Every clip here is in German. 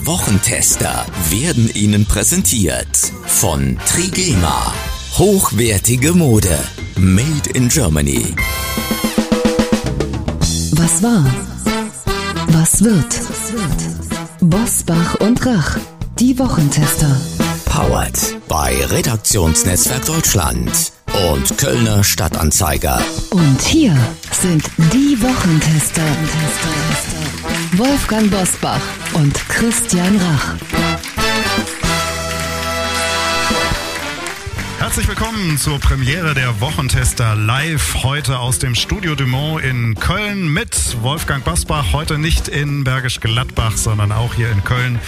Die Wochentester werden Ihnen präsentiert von Trigema. Hochwertige Mode. Made in Germany. Was war? Was wird? Bosbach und Rach. Die Wochentester. Powered bei Redaktionsnetzwerk Deutschland und Kölner Stadtanzeiger. Und hier sind die Wochentester. Wolfgang Bosbach und Christian Rach. Herzlich willkommen zur Premiere der Wochentester live heute aus dem Studio Dumont in Köln mit Wolfgang Bosbach. Heute nicht in Bergisch Gladbach, sondern auch hier in Köln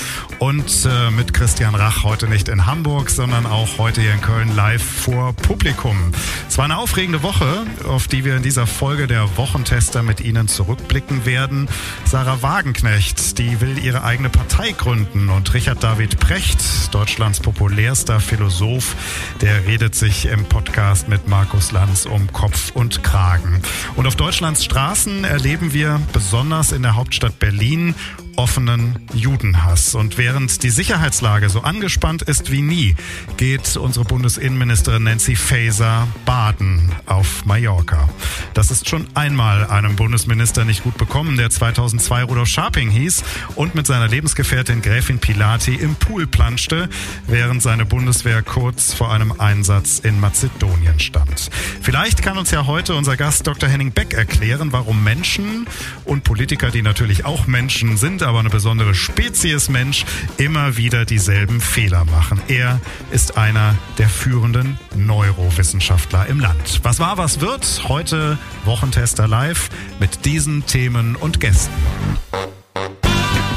und äh, mit Christian Rach. Heute nicht in Hamburg, sondern auch heute hier in Köln live vor Publikum. Es war eine aufregende Woche, auf die wir in dieser Folge der Wochentester mit Ihnen zurückblicken werden. Sarah Wagenknecht, die will ihre eigene Partei gründen und Richard David Precht, Deutschlands populärster Philosoph, der redet sich im Podcast mit Markus Lanz um Kopf und Kragen. Und auf Deutschlands Straßen erleben wir besonders in der Hauptstadt Berlin offenen Judenhass. Und während die Sicherheitslage so angespannt ist wie nie, geht unsere Bundesinnenministerin Nancy Faeser baden auf Mallorca. Das ist schon einmal einem Bundesminister nicht gut bekommen, der 2002 Rudolf Scharping hieß und mit seiner Lebensgefährtin Gräfin Pilati im Pool planschte, während seine Bundeswehr kurz vor einem Einsatz in Mazedonien stand. Vielleicht kann uns ja heute unser Gast Dr. Henning Beck erklären, warum Menschen und Politiker, die natürlich auch Menschen sind, aber eine besondere Spezies Mensch immer wieder dieselben Fehler machen. Er ist einer der führenden Neurowissenschaftler im Land. Was war, was wird? Heute Wochentester live mit diesen Themen und Gästen.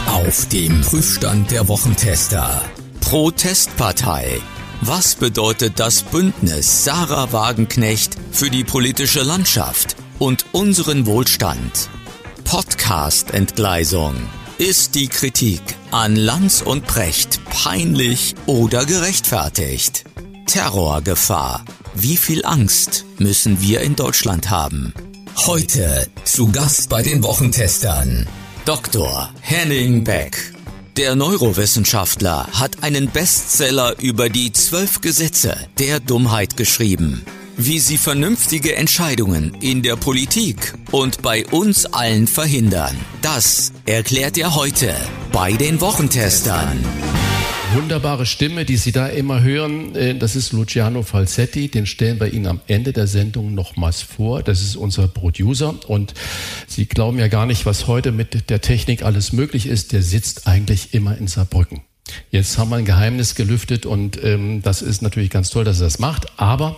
Auf dem Prüfstand der Wochentester. Protestpartei. Was bedeutet das Bündnis Sarah Wagenknecht für die politische Landschaft und unseren Wohlstand? Podcast-Entgleisung. Ist die Kritik an Lanz und Precht peinlich oder gerechtfertigt? Terrorgefahr. Wie viel Angst müssen wir in Deutschland haben? Heute zu Gast bei den Wochentestern. Dr. Henning Beck. Der Neurowissenschaftler hat einen Bestseller über die zwölf Gesetze der Dummheit geschrieben wie sie vernünftige Entscheidungen in der Politik und bei uns allen verhindern. Das erklärt er heute bei den Wochentestern. Wunderbare Stimme, die Sie da immer hören, äh, das ist Luciano Falsetti. Den stellen wir Ihnen am Ende der Sendung nochmals vor. Das ist unser Producer. Und Sie glauben ja gar nicht, was heute mit der Technik alles möglich ist. Der sitzt eigentlich immer in Saarbrücken. Jetzt haben wir ein Geheimnis gelüftet und ähm, das ist natürlich ganz toll, dass er das macht. Aber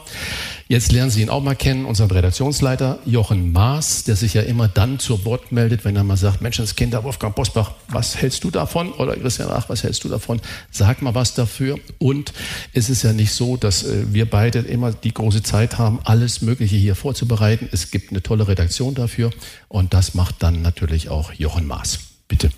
jetzt lernen Sie ihn auch mal kennen, unseren Redaktionsleiter Jochen Maas, der sich ja immer dann zu Wort meldet, wenn er mal sagt, Menschenskinder, Wolfgang Bosbach, was hältst du davon? Oder Christian Ach, was hältst du davon? Sag mal was dafür. Und es ist ja nicht so, dass äh, wir beide immer die große Zeit haben, alles Mögliche hier vorzubereiten. Es gibt eine tolle Redaktion dafür und das macht dann natürlich auch Jochen Maas. Bitte.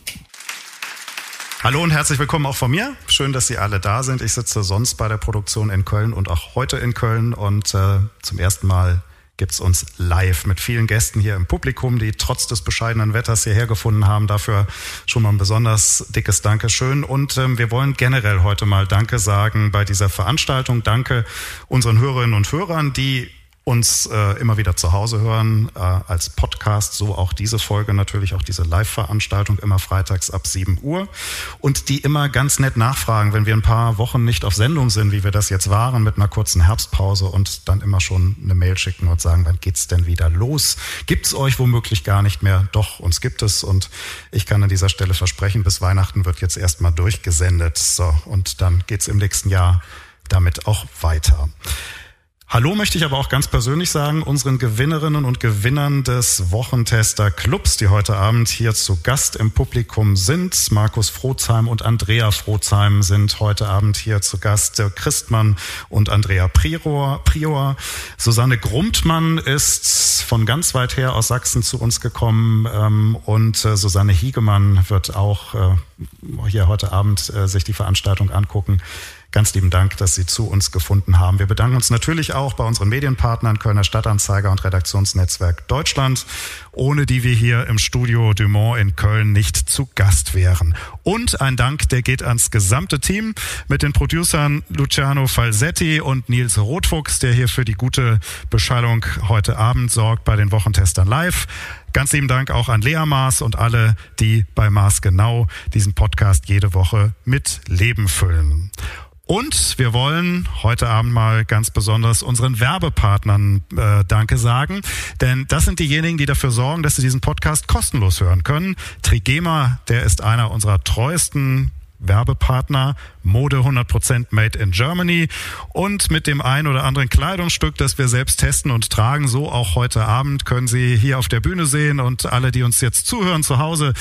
Hallo und herzlich willkommen auch von mir. Schön, dass Sie alle da sind. Ich sitze sonst bei der Produktion in Köln und auch heute in Köln und äh, zum ersten Mal gibt's uns live mit vielen Gästen hier im Publikum, die trotz des bescheidenen Wetters hierher gefunden haben. Dafür schon mal ein besonders dickes Dankeschön. Und ähm, wir wollen generell heute mal Danke sagen bei dieser Veranstaltung. Danke unseren Hörerinnen und Hörern, die uns äh, immer wieder zu Hause hören, äh, als Podcast, so auch diese Folge natürlich, auch diese Live-Veranstaltung immer freitags ab 7 Uhr und die immer ganz nett nachfragen, wenn wir ein paar Wochen nicht auf Sendung sind, wie wir das jetzt waren, mit einer kurzen Herbstpause und dann immer schon eine Mail schicken und sagen, wann geht's denn wieder los? Gibt's euch womöglich gar nicht mehr? Doch, uns gibt es und ich kann an dieser Stelle versprechen, bis Weihnachten wird jetzt erstmal durchgesendet. So, und dann geht's im nächsten Jahr damit auch weiter. Hallo möchte ich aber auch ganz persönlich sagen, unseren Gewinnerinnen und Gewinnern des Wochentester Clubs, die heute Abend hier zu Gast im Publikum sind. Markus Frotzheim und Andrea Frotzheim sind heute Abend hier zu Gast. Der Christmann und Andrea Prior. Prior. Susanne Grumptmann ist von ganz weit her aus Sachsen zu uns gekommen ähm, und äh, Susanne Hiegemann wird auch äh, hier heute Abend äh, sich die Veranstaltung angucken. Ganz lieben Dank, dass Sie zu uns gefunden haben. Wir bedanken uns natürlich auch bei unseren Medienpartnern Kölner Stadtanzeiger und Redaktionsnetzwerk Deutschland, ohne die wir hier im Studio Dumont in Köln nicht zu Gast wären. Und ein Dank, der geht ans gesamte Team mit den Producern Luciano Falsetti und Nils Rotfuchs, der hier für die gute Beschallung heute Abend sorgt bei den Wochentestern live. Ganz lieben Dank auch an Lea Maas und alle, die bei Maas genau diesen Podcast jede Woche mit Leben füllen. Und wir wollen heute Abend mal ganz besonders unseren Werbepartnern äh, Danke sagen, denn das sind diejenigen, die dafür sorgen, dass Sie diesen Podcast kostenlos hören können. Trigema, der ist einer unserer treuesten Werbepartner, Mode 100% made in Germany und mit dem ein oder anderen Kleidungsstück, das wir selbst testen und tragen, so auch heute Abend können Sie hier auf der Bühne sehen und alle, die uns jetzt zuhören zu Hause,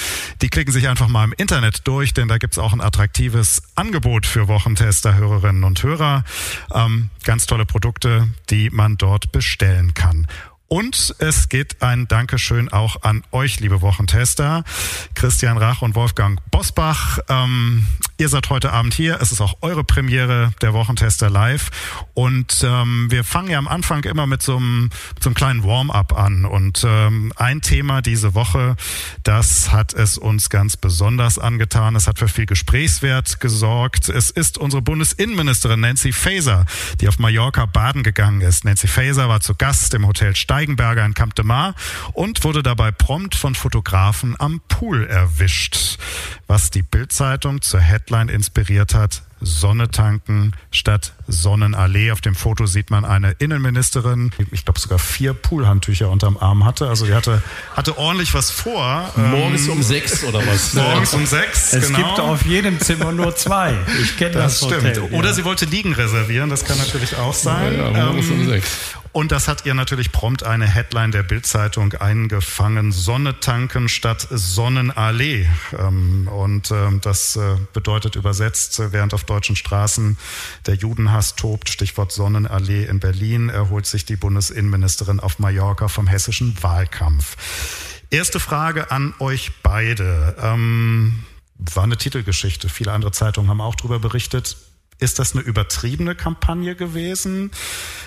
die klicken sich einfach mal im Internet durch, denn da gibt's auch ein attraktives Angebot für Wochentester, Hörerinnen und Hörer. Ähm, ganz tolle Produkte, die man dort bestellen kann. Und es geht ein Dankeschön auch an euch, liebe Wochentester, Christian Rach und Wolfgang Bosbach. Ähm, ihr seid heute Abend hier. Es ist auch eure Premiere der Wochentester live. Und ähm, wir fangen ja am Anfang immer mit so einem, so einem kleinen Warm-up an. Und ähm, ein Thema diese Woche, das hat es uns ganz besonders angetan. Es hat für viel Gesprächswert gesorgt. Es ist unsere Bundesinnenministerin Nancy Faeser, die auf Mallorca baden gegangen ist. Nancy Faeser war zu Gast im Hotel Steigenberger in Camp de Mar und wurde dabei prompt von Fotografen am Pool erwischt, was die Bildzeitung zur Headline inspiriert hat. Sonne tanken statt Sonnenallee. Auf dem Foto sieht man eine Innenministerin, ich glaube sogar vier Poolhandtücher unterm Arm hatte. Also die hatte, hatte ordentlich was vor. Morgens ähm, um sechs oder was? Morgens um sechs, es genau. gibt auf jedem Zimmer nur zwei. Ich kenne das, das Hotel, stimmt. Oder ja. sie wollte Liegen reservieren, das kann natürlich auch sein. Ja, ja, morgens ähm, um sechs. Und das hat ihr natürlich prompt eine Headline der Bildzeitung eingefangen. Sonne tanken statt Sonnenallee. Ähm, und ähm, das äh, bedeutet übersetzt, während auf deutschen Straßen der Judenhass tobt, Stichwort Sonnenallee in Berlin, erholt sich die Bundesinnenministerin auf Mallorca vom hessischen Wahlkampf. Erste Frage an euch beide. Ähm, war eine Titelgeschichte. Viele andere Zeitungen haben auch darüber berichtet. Ist das eine übertriebene Kampagne gewesen?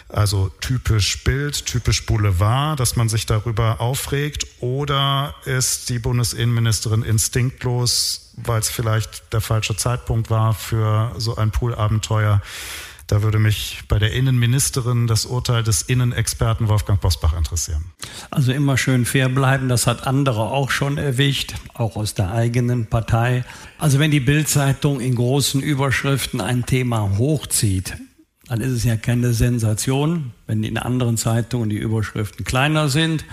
Also typisch Bild, typisch Boulevard, dass man sich darüber aufregt? Oder ist die Bundesinnenministerin instinktlos, weil es vielleicht der falsche Zeitpunkt war für so ein Poolabenteuer? Da würde mich bei der Innenministerin das Urteil des Innenexperten Wolfgang Bosbach interessieren. Also immer schön fair bleiben, das hat andere auch schon erwischt, auch aus der eigenen Partei. Also wenn die Bildzeitung in großen Überschriften ein Thema hochzieht, dann ist es ja keine Sensation, wenn in anderen Zeitungen die Überschriften kleiner sind.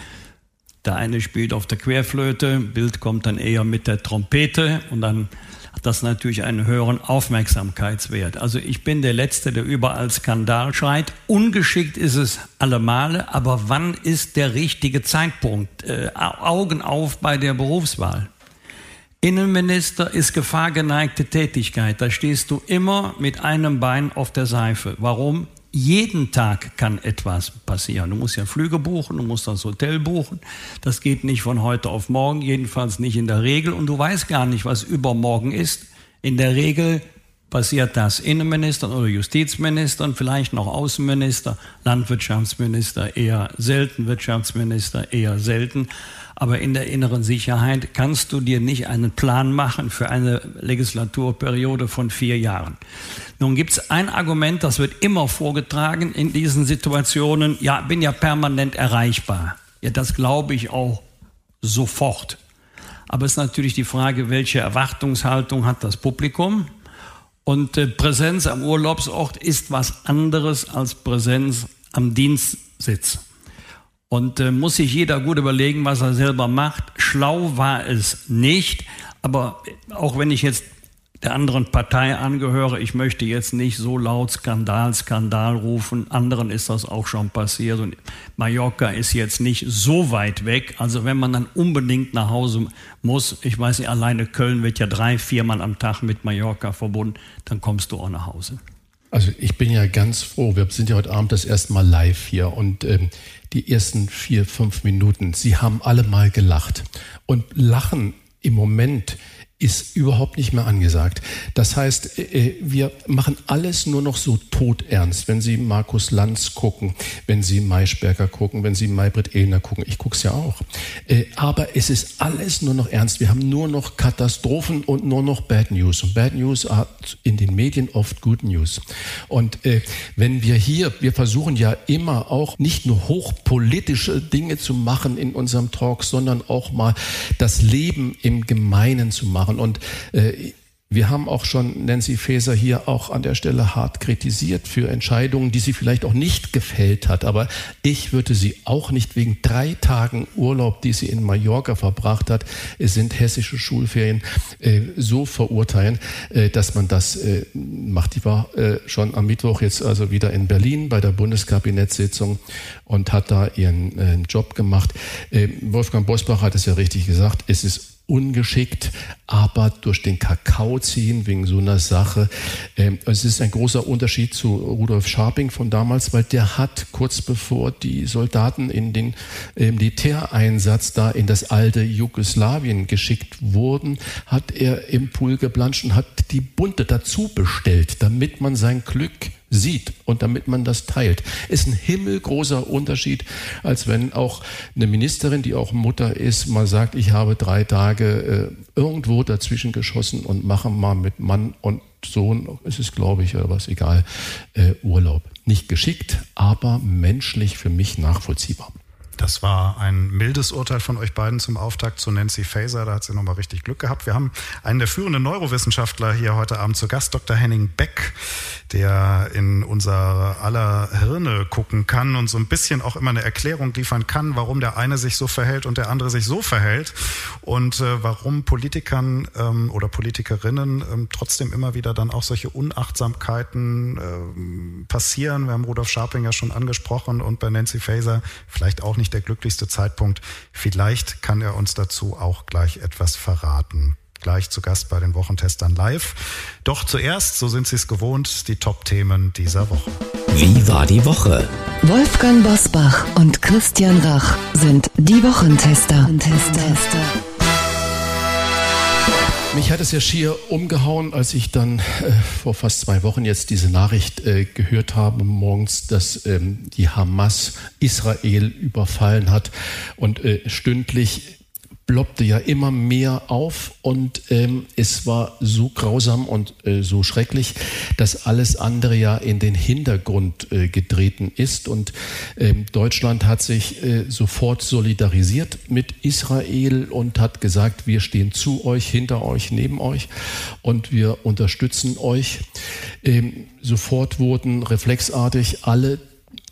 Der eine spielt auf der Querflöte, Bild kommt dann eher mit der Trompete und dann hat das natürlich einen höheren Aufmerksamkeitswert. Also ich bin der Letzte, der überall Skandal schreit. Ungeschickt ist es alle Male, aber wann ist der richtige Zeitpunkt? Äh, Augen auf bei der Berufswahl. Innenminister ist gefahrgeneigte Tätigkeit. Da stehst du immer mit einem Bein auf der Seife. Warum? Jeden Tag kann etwas passieren. Du musst ja Flüge buchen, du musst das Hotel buchen. Das geht nicht von heute auf morgen, jedenfalls nicht in der Regel. Und du weißt gar nicht, was übermorgen ist. In der Regel passiert das Innenministern oder Justizministern, vielleicht noch Außenminister, Landwirtschaftsminister eher selten, Wirtschaftsminister eher selten. Aber in der inneren Sicherheit kannst du dir nicht einen Plan machen für eine Legislaturperiode von vier Jahren. Nun gibt es ein Argument, das wird immer vorgetragen in diesen Situationen. Ja, bin ja permanent erreichbar. Ja, das glaube ich auch sofort. Aber es ist natürlich die Frage, welche Erwartungshaltung hat das Publikum? Und äh, Präsenz am Urlaubsort ist was anderes als Präsenz am Dienstsitz. Und äh, muss sich jeder gut überlegen, was er selber macht. Schlau war es nicht, aber auch wenn ich jetzt der anderen Partei angehöre. Ich möchte jetzt nicht so laut Skandal, Skandal rufen. Anderen ist das auch schon passiert. Und Mallorca ist jetzt nicht so weit weg. Also wenn man dann unbedingt nach Hause muss, ich weiß nicht, alleine Köln wird ja drei, viermal am Tag mit Mallorca verbunden, dann kommst du auch nach Hause. Also ich bin ja ganz froh. Wir sind ja heute Abend das erste Mal live hier und ähm, die ersten vier, fünf Minuten, Sie haben alle mal gelacht. Und Lachen im Moment ist überhaupt nicht mehr angesagt. Das heißt, äh, wir machen alles nur noch so todernst. Wenn Sie Markus Lanz gucken, wenn Sie Maischberger gucken, wenn Sie Maybrit Ehlner gucken, ich gucke es ja auch. Äh, aber es ist alles nur noch ernst. Wir haben nur noch Katastrophen und nur noch Bad News. Und Bad News are in den Medien oft Good News. Und äh, wenn wir hier, wir versuchen ja immer auch nicht nur hochpolitische Dinge zu machen in unserem Talk, sondern auch mal das Leben im Gemeinen zu machen machen. Und äh, wir haben auch schon Nancy Faeser hier auch an der Stelle hart kritisiert für Entscheidungen, die sie vielleicht auch nicht gefällt hat. Aber ich würde sie auch nicht wegen drei Tagen Urlaub, die sie in Mallorca verbracht hat, es sind hessische Schulferien, äh, so verurteilen, äh, dass man das äh, macht. Die war äh, schon am Mittwoch jetzt also wieder in Berlin bei der Bundeskabinettsitzung und hat da ihren äh, Job gemacht. Äh, Wolfgang Bosbach hat es ja richtig gesagt, es ist ungeschickt, aber durch den Kakao ziehen wegen so einer Sache. Ähm, es ist ein großer Unterschied zu Rudolf Scharping von damals, weil der hat kurz bevor die Soldaten in den Militäreinsatz da in das alte Jugoslawien geschickt wurden, hat er im Pool geplanscht und hat die Bunte dazu bestellt, damit man sein Glück sieht und damit man das teilt. Ist ein himmelgroßer Unterschied, als wenn auch eine Ministerin, die auch Mutter ist, mal sagt, ich habe drei Tage äh, irgendwo dazwischen geschossen und mache mal mit Mann und Sohn, es ist glaube ich oder was, egal, äh, Urlaub. Nicht geschickt, aber menschlich für mich nachvollziehbar. Das war ein mildes Urteil von euch beiden zum Auftakt zu Nancy Faeser. Da hat sie nochmal richtig Glück gehabt. Wir haben einen der führenden Neurowissenschaftler hier heute Abend zu Gast, Dr. Henning Beck, der in unser aller Hirne gucken kann und so ein bisschen auch immer eine Erklärung liefern kann, warum der eine sich so verhält und der andere sich so verhält und äh, warum Politikern ähm, oder Politikerinnen ähm, trotzdem immer wieder dann auch solche Unachtsamkeiten ähm, passieren. Wir haben Rudolf Scharping ja schon angesprochen und bei Nancy Faeser vielleicht auch nicht der glücklichste Zeitpunkt. Vielleicht kann er uns dazu auch gleich etwas verraten. Gleich zu Gast bei den Wochentestern live. Doch zuerst, so sind Sie es gewohnt, die Top-Themen dieser Woche. Wie war die Woche? Wolfgang Bosbach und Christian Rach sind die Wochentester. Wochentester. Mich hat es ja schier umgehauen, als ich dann äh, vor fast zwei Wochen jetzt diese Nachricht äh, gehört habe morgens, dass ähm, die Hamas Israel überfallen hat und äh, stündlich ploppte ja immer mehr auf und ähm, es war so grausam und äh, so schrecklich, dass alles andere ja in den Hintergrund äh, getreten ist. Und ähm, Deutschland hat sich äh, sofort solidarisiert mit Israel und hat gesagt, wir stehen zu euch, hinter euch, neben euch und wir unterstützen euch. Ähm, sofort wurden reflexartig alle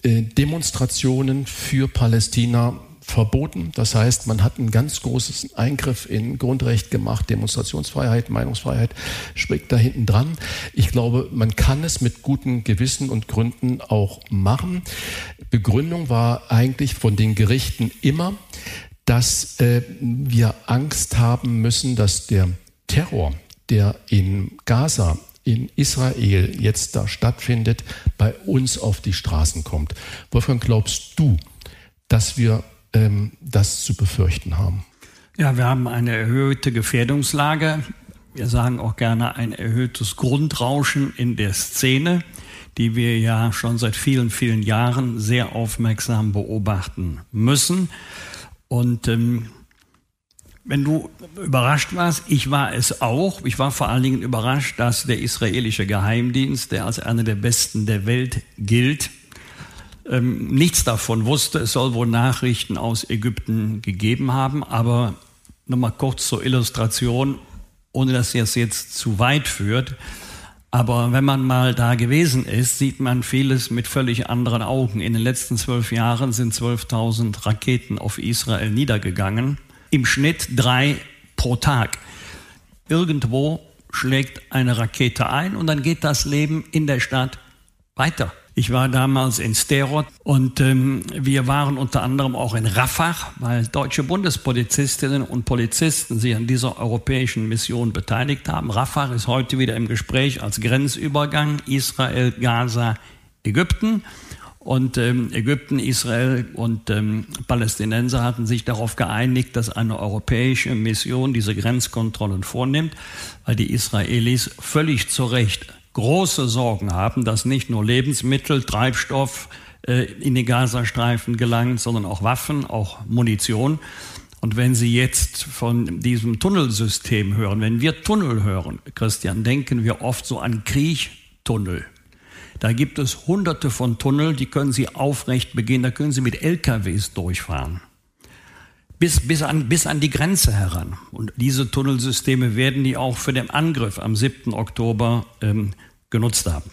äh, Demonstrationen für Palästina verboten. Das heißt, man hat einen ganz großen Eingriff in Grundrecht gemacht, Demonstrationsfreiheit, Meinungsfreiheit spricht da hinten dran. Ich glaube, man kann es mit guten Gewissen und Gründen auch machen. Begründung war eigentlich von den Gerichten immer, dass äh, wir Angst haben müssen, dass der Terror, der in Gaza in Israel jetzt da stattfindet, bei uns auf die Straßen kommt. Wolfgang, glaubst du, dass wir ähm, das zu befürchten haben. Ja, wir haben eine erhöhte Gefährdungslage. Wir sagen auch gerne ein erhöhtes Grundrauschen in der Szene, die wir ja schon seit vielen, vielen Jahren sehr aufmerksam beobachten müssen. Und ähm, wenn du überrascht warst, ich war es auch. Ich war vor allen Dingen überrascht, dass der israelische Geheimdienst, der als einer der besten der Welt gilt, ähm, nichts davon wusste. Es soll wohl Nachrichten aus Ägypten gegeben haben, aber nochmal kurz zur Illustration, ohne dass es jetzt zu weit führt. Aber wenn man mal da gewesen ist, sieht man vieles mit völlig anderen Augen. In den letzten zwölf Jahren sind 12.000 Raketen auf Israel niedergegangen. Im Schnitt drei pro Tag. Irgendwo schlägt eine Rakete ein und dann geht das Leben in der Stadt weiter. Ich war damals in Sterot und ähm, wir waren unter anderem auch in Rafah, weil deutsche Bundespolizistinnen und Polizisten sich an dieser europäischen Mission beteiligt haben. Rafah ist heute wieder im Gespräch als Grenzübergang Israel, Gaza, Ägypten. Und ähm, Ägypten, Israel und ähm, Palästinenser hatten sich darauf geeinigt, dass eine europäische Mission diese Grenzkontrollen vornimmt, weil die Israelis völlig zu Recht große Sorgen haben, dass nicht nur Lebensmittel, Treibstoff äh, in die Gazastreifen gelangt, sondern auch Waffen, auch Munition. Und wenn Sie jetzt von diesem Tunnelsystem hören, wenn wir Tunnel hören, Christian, denken wir oft so an Kriechtunnel. Da gibt es hunderte von Tunnel, die können Sie aufrecht begehen, da können Sie mit LKWs durchfahren. Bis, bis, an, bis an die Grenze heran. Und diese Tunnelsysteme werden die auch für den Angriff am 7. Oktober ähm, genutzt haben.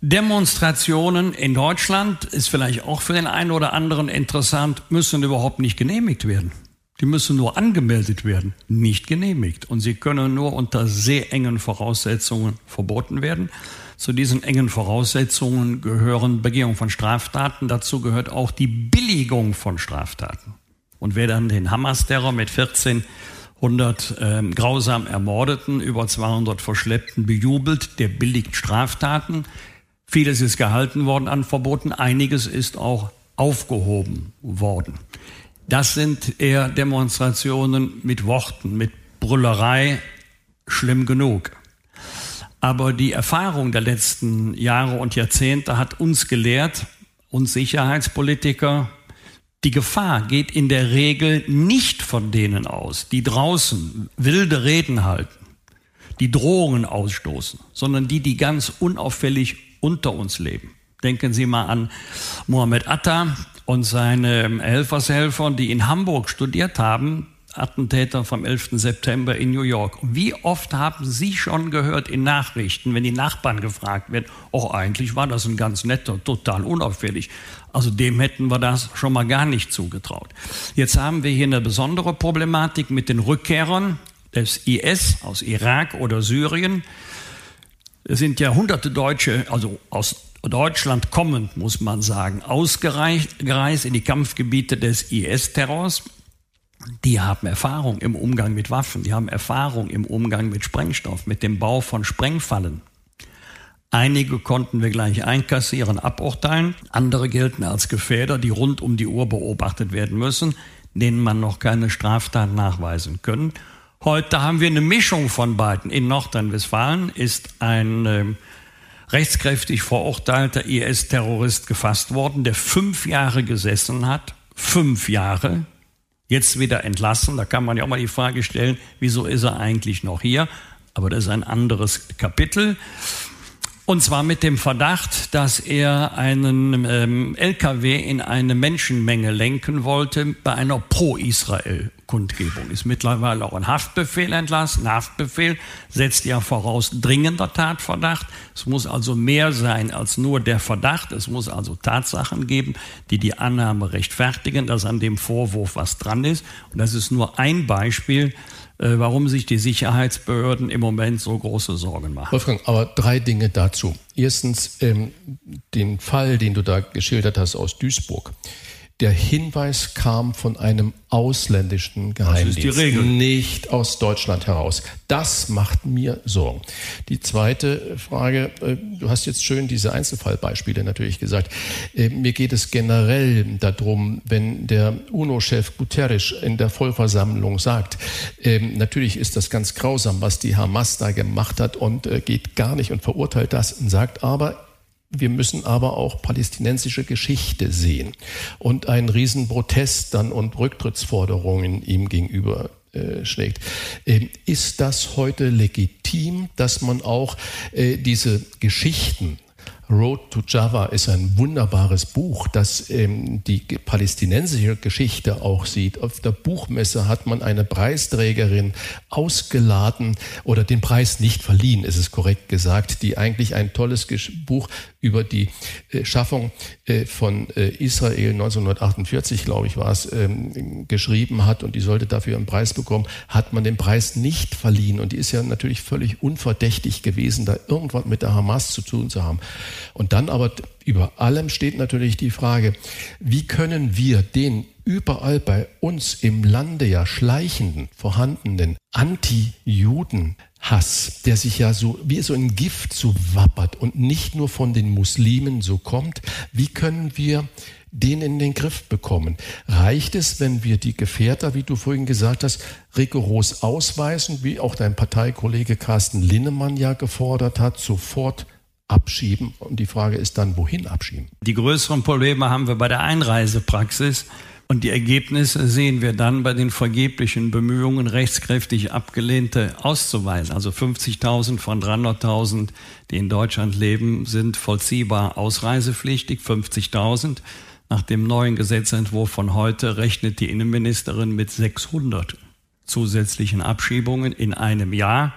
Demonstrationen in Deutschland ist vielleicht auch für den einen oder anderen interessant, müssen überhaupt nicht genehmigt werden. Die müssen nur angemeldet werden, nicht genehmigt. Und sie können nur unter sehr engen Voraussetzungen verboten werden. Zu diesen engen Voraussetzungen gehören Begehung von Straftaten. Dazu gehört auch die Billigung von Straftaten. Und wer dann den Hamas-Terror mit 14 100 ähm, grausam Ermordeten, über 200 Verschleppten bejubelt. Der billigt Straftaten. Vieles ist gehalten worden an Verboten, einiges ist auch aufgehoben worden. Das sind eher Demonstrationen mit Worten, mit Brüllerei, schlimm genug. Aber die Erfahrung der letzten Jahre und Jahrzehnte hat uns gelehrt, uns Sicherheitspolitiker, die Gefahr geht in der Regel nicht von denen aus, die draußen wilde Reden halten, die Drohungen ausstoßen, sondern die, die ganz unauffällig unter uns leben. Denken Sie mal an Mohammed Atta und seine Helfershelfer, die in Hamburg studiert haben, Attentäter vom 11. September in New York. Wie oft haben Sie schon gehört in Nachrichten, wenn die Nachbarn gefragt werden, oh, eigentlich war das ein ganz netter, total unauffällig. Also dem hätten wir das schon mal gar nicht zugetraut. Jetzt haben wir hier eine besondere Problematik mit den Rückkehrern des IS aus Irak oder Syrien. Es sind ja hunderte Deutsche, also aus Deutschland kommend, muss man sagen, ausgereist in die Kampfgebiete des IS-Terrors die haben Erfahrung im Umgang mit Waffen, die haben Erfahrung im Umgang mit Sprengstoff, mit dem Bau von Sprengfallen. Einige konnten wir gleich einkassieren, aburteilen, andere gelten als Gefährder, die rund um die Uhr beobachtet werden müssen, denen man noch keine Straftat nachweisen können. Heute haben wir eine Mischung von beiden. In Nordrhein-Westfalen ist ein äh, rechtskräftig verurteilter IS-Terrorist gefasst worden, der fünf Jahre gesessen hat. Fünf Jahre jetzt wieder entlassen. Da kann man ja auch mal die Frage stellen, wieso ist er eigentlich noch hier? Aber das ist ein anderes Kapitel. Und zwar mit dem Verdacht, dass er einen ähm, LKW in eine Menschenmenge lenken wollte bei einer Pro-Israel-Kundgebung. Ist mittlerweile auch ein Haftbefehl entlassen. Ein Haftbefehl setzt ja voraus dringender Tatverdacht. Es muss also mehr sein als nur der Verdacht. Es muss also Tatsachen geben, die die Annahme rechtfertigen, dass an dem Vorwurf was dran ist. Und das ist nur ein Beispiel äh, warum sich die Sicherheitsbehörden im Moment so große Sorgen machen. Wolfgang, aber drei Dinge dazu. Erstens ähm, den Fall, den du da geschildert hast aus Duisburg. Der Hinweis kam von einem ausländischen Geheimdienst, das ist die Regel. nicht aus Deutschland heraus. Das macht mir Sorgen. Die zweite Frage, äh, du hast jetzt schön diese Einzelfallbeispiele natürlich gesagt. Äh, mir geht es generell darum, wenn der UNO-Chef Guterres in der Vollversammlung sagt, ähm, natürlich ist das ganz grausam, was die Hamas da gemacht hat und äh, geht gar nicht und verurteilt das und sagt aber, wir müssen aber auch palästinensische Geschichte sehen und einen Riesenprotest dann und Rücktrittsforderungen ihm gegenüber äh, schlägt. Ähm, ist das heute legitim, dass man auch äh, diese Geschichten Road to Java ist ein wunderbares Buch, das ähm, die palästinensische Geschichte auch sieht. Auf der Buchmesse hat man eine Preisträgerin ausgeladen oder den Preis nicht verliehen, ist es korrekt gesagt, die eigentlich ein tolles Buch über die äh, Schaffung äh, von äh, Israel 1948, glaube ich, war es, ähm, geschrieben hat und die sollte dafür einen Preis bekommen, hat man den Preis nicht verliehen. Und die ist ja natürlich völlig unverdächtig gewesen, da irgendwas mit der Hamas zu tun zu haben. Und dann aber über allem steht natürlich die Frage, wie können wir den überall bei uns im Lande ja schleichenden, vorhandenen Anti-Juden-Hass, der sich ja so wie so ein Gift so wappert und nicht nur von den Muslimen so kommt, wie können wir den in den Griff bekommen. Reicht es, wenn wir die Gefährder, wie du vorhin gesagt hast, rigoros ausweisen, wie auch dein Parteikollege Carsten Linnemann ja gefordert hat, sofort abschieben? Und die Frage ist dann, wohin abschieben? Die größeren Probleme haben wir bei der Einreisepraxis. Und die Ergebnisse sehen wir dann bei den vergeblichen Bemühungen, rechtskräftig Abgelehnte auszuweisen. Also 50.000 von 300.000, die in Deutschland leben, sind vollziehbar ausreisepflichtig. 50.000. Nach dem neuen Gesetzentwurf von heute rechnet die Innenministerin mit 600 zusätzlichen Abschiebungen in einem Jahr.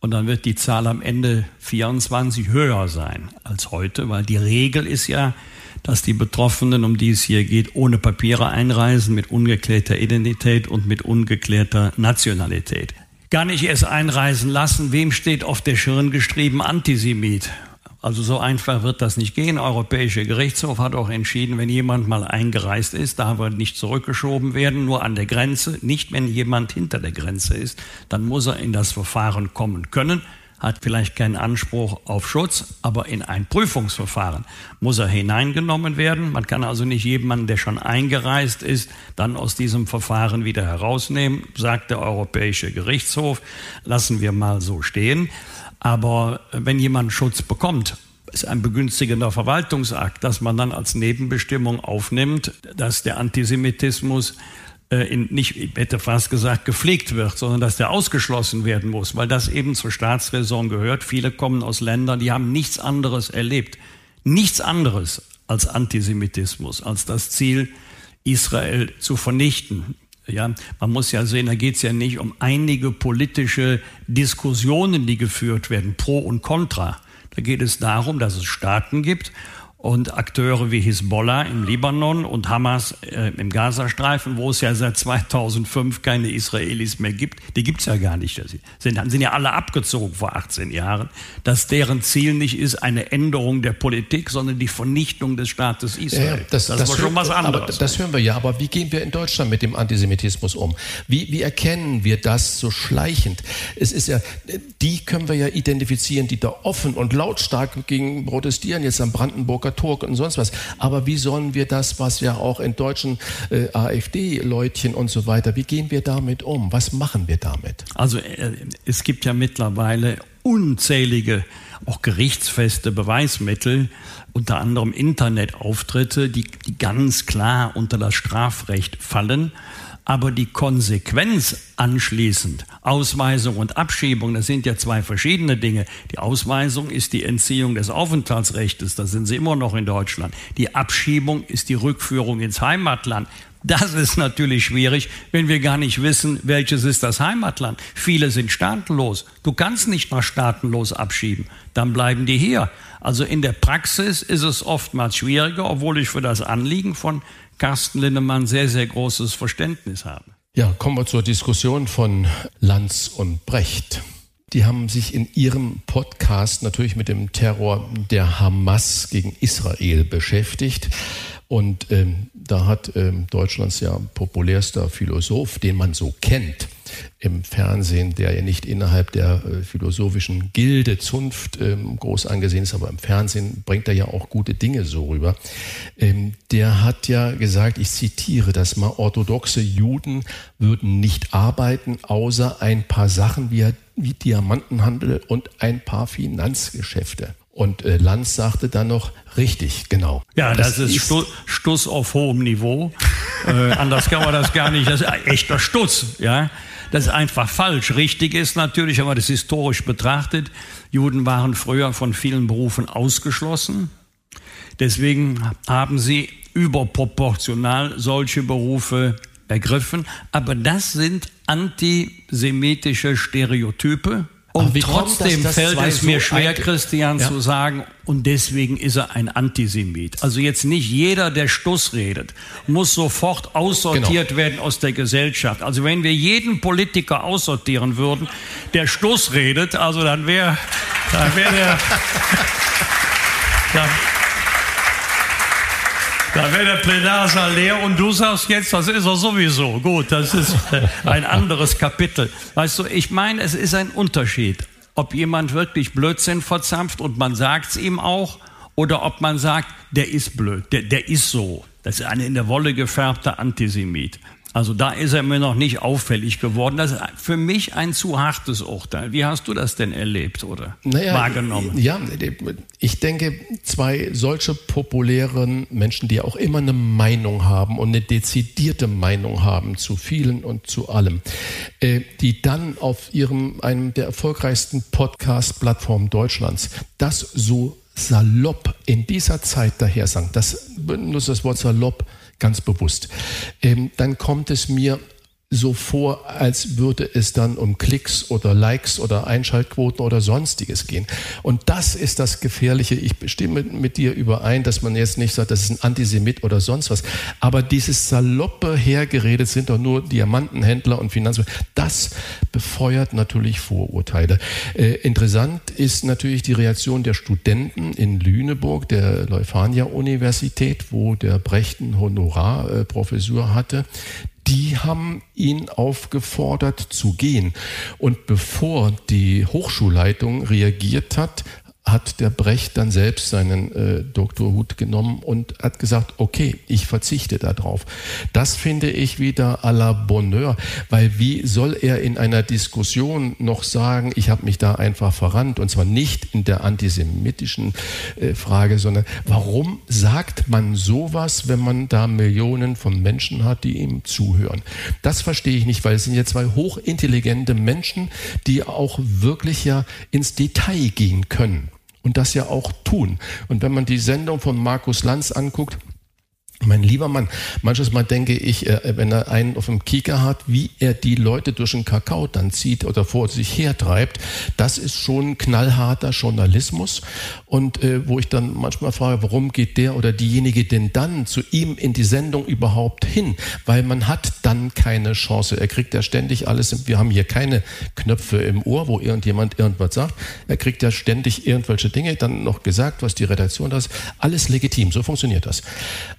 Und dann wird die Zahl am Ende 24 höher sein als heute, weil die Regel ist ja, dass die Betroffenen, um die es hier geht, ohne Papiere einreisen, mit ungeklärter Identität und mit ungeklärter Nationalität. Gar nicht erst einreisen lassen. Wem steht auf der Schirn geschrieben Antisemit? Also so einfach wird das nicht gehen. Der Europäische Gerichtshof hat auch entschieden, wenn jemand mal eingereist ist, darf er nicht zurückgeschoben werden, nur an der Grenze. Nicht, wenn jemand hinter der Grenze ist, dann muss er in das Verfahren kommen können hat vielleicht keinen Anspruch auf Schutz, aber in ein Prüfungsverfahren muss er hineingenommen werden. Man kann also nicht jemanden, der schon eingereist ist, dann aus diesem Verfahren wieder herausnehmen, sagt der Europäische Gerichtshof. Lassen wir mal so stehen. Aber wenn jemand Schutz bekommt, ist ein begünstigender Verwaltungsakt, dass man dann als Nebenbestimmung aufnimmt, dass der Antisemitismus äh, in, nicht, ich hätte fast gesagt, gepflegt wird, sondern dass der ausgeschlossen werden muss, weil das eben zur Staatsräson gehört. Viele kommen aus Ländern, die haben nichts anderes erlebt. Nichts anderes als Antisemitismus, als das Ziel, Israel zu vernichten. Ja, man muss ja sehen, da geht es ja nicht um einige politische Diskussionen, die geführt werden, pro und contra. Da geht es darum, dass es Staaten gibt und Akteure wie Hisbollah im Libanon und Hamas äh, im Gazastreifen, wo es ja seit 2005 keine Israelis mehr gibt, die gibt's ja gar nicht. Die sind, sind ja alle abgezogen vor 18 Jahren, dass deren Ziel nicht ist eine Änderung der Politik, sondern die Vernichtung des Staates Israel. Ja, das, das, das war schon was anderes. Aber das hören wir ja, aber wie gehen wir in Deutschland mit dem Antisemitismus um? Wie, wie erkennen wir das so schleichend? Es ist ja, die können wir ja identifizieren, die da offen und lautstark gegen protestieren, jetzt am Brandenburger Turk und sonst was. Aber wie sollen wir das, was ja auch in deutschen äh, AfD-Leutchen und so weiter, wie gehen wir damit um? Was machen wir damit? Also äh, es gibt ja mittlerweile unzählige auch gerichtsfeste Beweismittel, unter anderem Internetauftritte, die, die ganz klar unter das Strafrecht fallen. Aber die Konsequenz anschließend, Ausweisung und Abschiebung, das sind ja zwei verschiedene Dinge. Die Ausweisung ist die Entziehung des Aufenthaltsrechts, da sind sie immer noch in Deutschland. Die Abschiebung ist die Rückführung ins Heimatland. Das ist natürlich schwierig, wenn wir gar nicht wissen, welches ist das Heimatland. Viele sind staatenlos. Du kannst nicht mal staatenlos abschieben. Dann bleiben die hier. Also in der Praxis ist es oftmals schwieriger, obwohl ich für das Anliegen von Carsten Linnemann sehr, sehr großes Verständnis habe. Ja, kommen wir zur Diskussion von Lanz und Brecht. Die haben sich in ihrem Podcast natürlich mit dem Terror der Hamas gegen Israel beschäftigt. Und ähm, da hat ähm, Deutschlands ja populärster Philosoph, den man so kennt, im Fernsehen, der ja nicht innerhalb der äh, philosophischen Gilde, Zunft ähm, groß angesehen ist, aber im Fernsehen bringt er ja auch gute Dinge so rüber. Ähm, der hat ja gesagt, ich zitiere das mal, orthodoxe Juden würden nicht arbeiten, außer ein paar Sachen wie, wie Diamantenhandel und ein paar Finanzgeschäfte. Und äh, Lanz sagte dann noch, richtig, genau. Ja, das, das ist, ist Stu Stuss auf hohem Niveau. äh, anders kann man das gar nicht. Das ist echter Stuss, ja. Das ist einfach falsch. Richtig ist natürlich, wenn man das historisch betrachtet, Juden waren früher von vielen Berufen ausgeschlossen. Deswegen haben sie überproportional solche Berufe ergriffen. Aber das sind antisemitische Stereotype. Und trotzdem das, fällt es mir so schwer, Christian, ja. zu sagen, und deswegen ist er ein Antisemit. Also jetzt nicht jeder, der Stuss redet, muss sofort aussortiert genau. werden aus der Gesellschaft. Also wenn wir jeden Politiker aussortieren würden, der Stuss redet, also dann wäre dann wär der... dann, da wäre der Plenarsaal leer und du sagst jetzt, das ist er sowieso. Gut, das ist äh, ein anderes Kapitel. Weißt du, ich meine, es ist ein Unterschied, ob jemand wirklich Blödsinn verzapft und man sagt es ihm auch, oder ob man sagt, der ist blöd, der, der ist so. Das ist ein in der Wolle gefärbter Antisemit. Also da ist er mir noch nicht auffällig geworden. Das ist für mich ein zu hartes Urteil. Wie hast du das denn erlebt oder naja, wahrgenommen? Ja, ich denke, zwei solche populären Menschen, die auch immer eine Meinung haben und eine dezidierte Meinung haben zu vielen und zu allem, äh, die dann auf ihrem, einem der erfolgreichsten Podcast-Plattformen Deutschlands das so salopp in dieser Zeit daher sagen, das benutzt das Wort salopp ganz bewusst, ähm, dann kommt es mir so vor, als würde es dann um Klicks oder Likes oder Einschaltquoten oder sonstiges gehen. Und das ist das Gefährliche. Ich stimme mit dir überein, dass man jetzt nicht sagt, das ist ein Antisemit oder sonst was. Aber dieses saloppe hergeredet sind doch nur Diamantenhändler und Finanzmänner. Das befeuert natürlich Vorurteile. Äh, interessant ist natürlich die Reaktion der Studenten in Lüneburg, der Leuphania-Universität, wo der Brecht eine Honorarprofessur hatte die haben ihn aufgefordert zu gehen. Und bevor die Hochschulleitung reagiert hat, hat der Brecht dann selbst seinen äh, Doktorhut genommen und hat gesagt, okay, ich verzichte darauf. Das finde ich wieder à la Bonheur, weil wie soll er in einer Diskussion noch sagen, ich habe mich da einfach verrannt und zwar nicht in der antisemitischen äh, Frage, sondern warum sagt man sowas, wenn man da Millionen von Menschen hat, die ihm zuhören? Das verstehe ich nicht, weil es sind ja zwei hochintelligente Menschen, die auch wirklich ja ins Detail gehen können und das ja auch tun. Und wenn man die Sendung von Markus Lanz anguckt, mein lieber Mann, manches Mal denke ich, äh, wenn er einen auf dem Kieker hat, wie er die Leute durch den Kakao dann zieht oder vor sich hertreibt, das ist schon knallharter Journalismus. Und äh, wo ich dann manchmal frage, warum geht der oder diejenige denn dann zu ihm in die Sendung überhaupt hin? Weil man hat dann keine Chance. Er kriegt ja ständig alles, wir haben hier keine Knöpfe im Ohr, wo irgendjemand irgendwas sagt. Er kriegt ja ständig irgendwelche Dinge dann noch gesagt, was die Redaktion das. Alles legitim, so funktioniert das.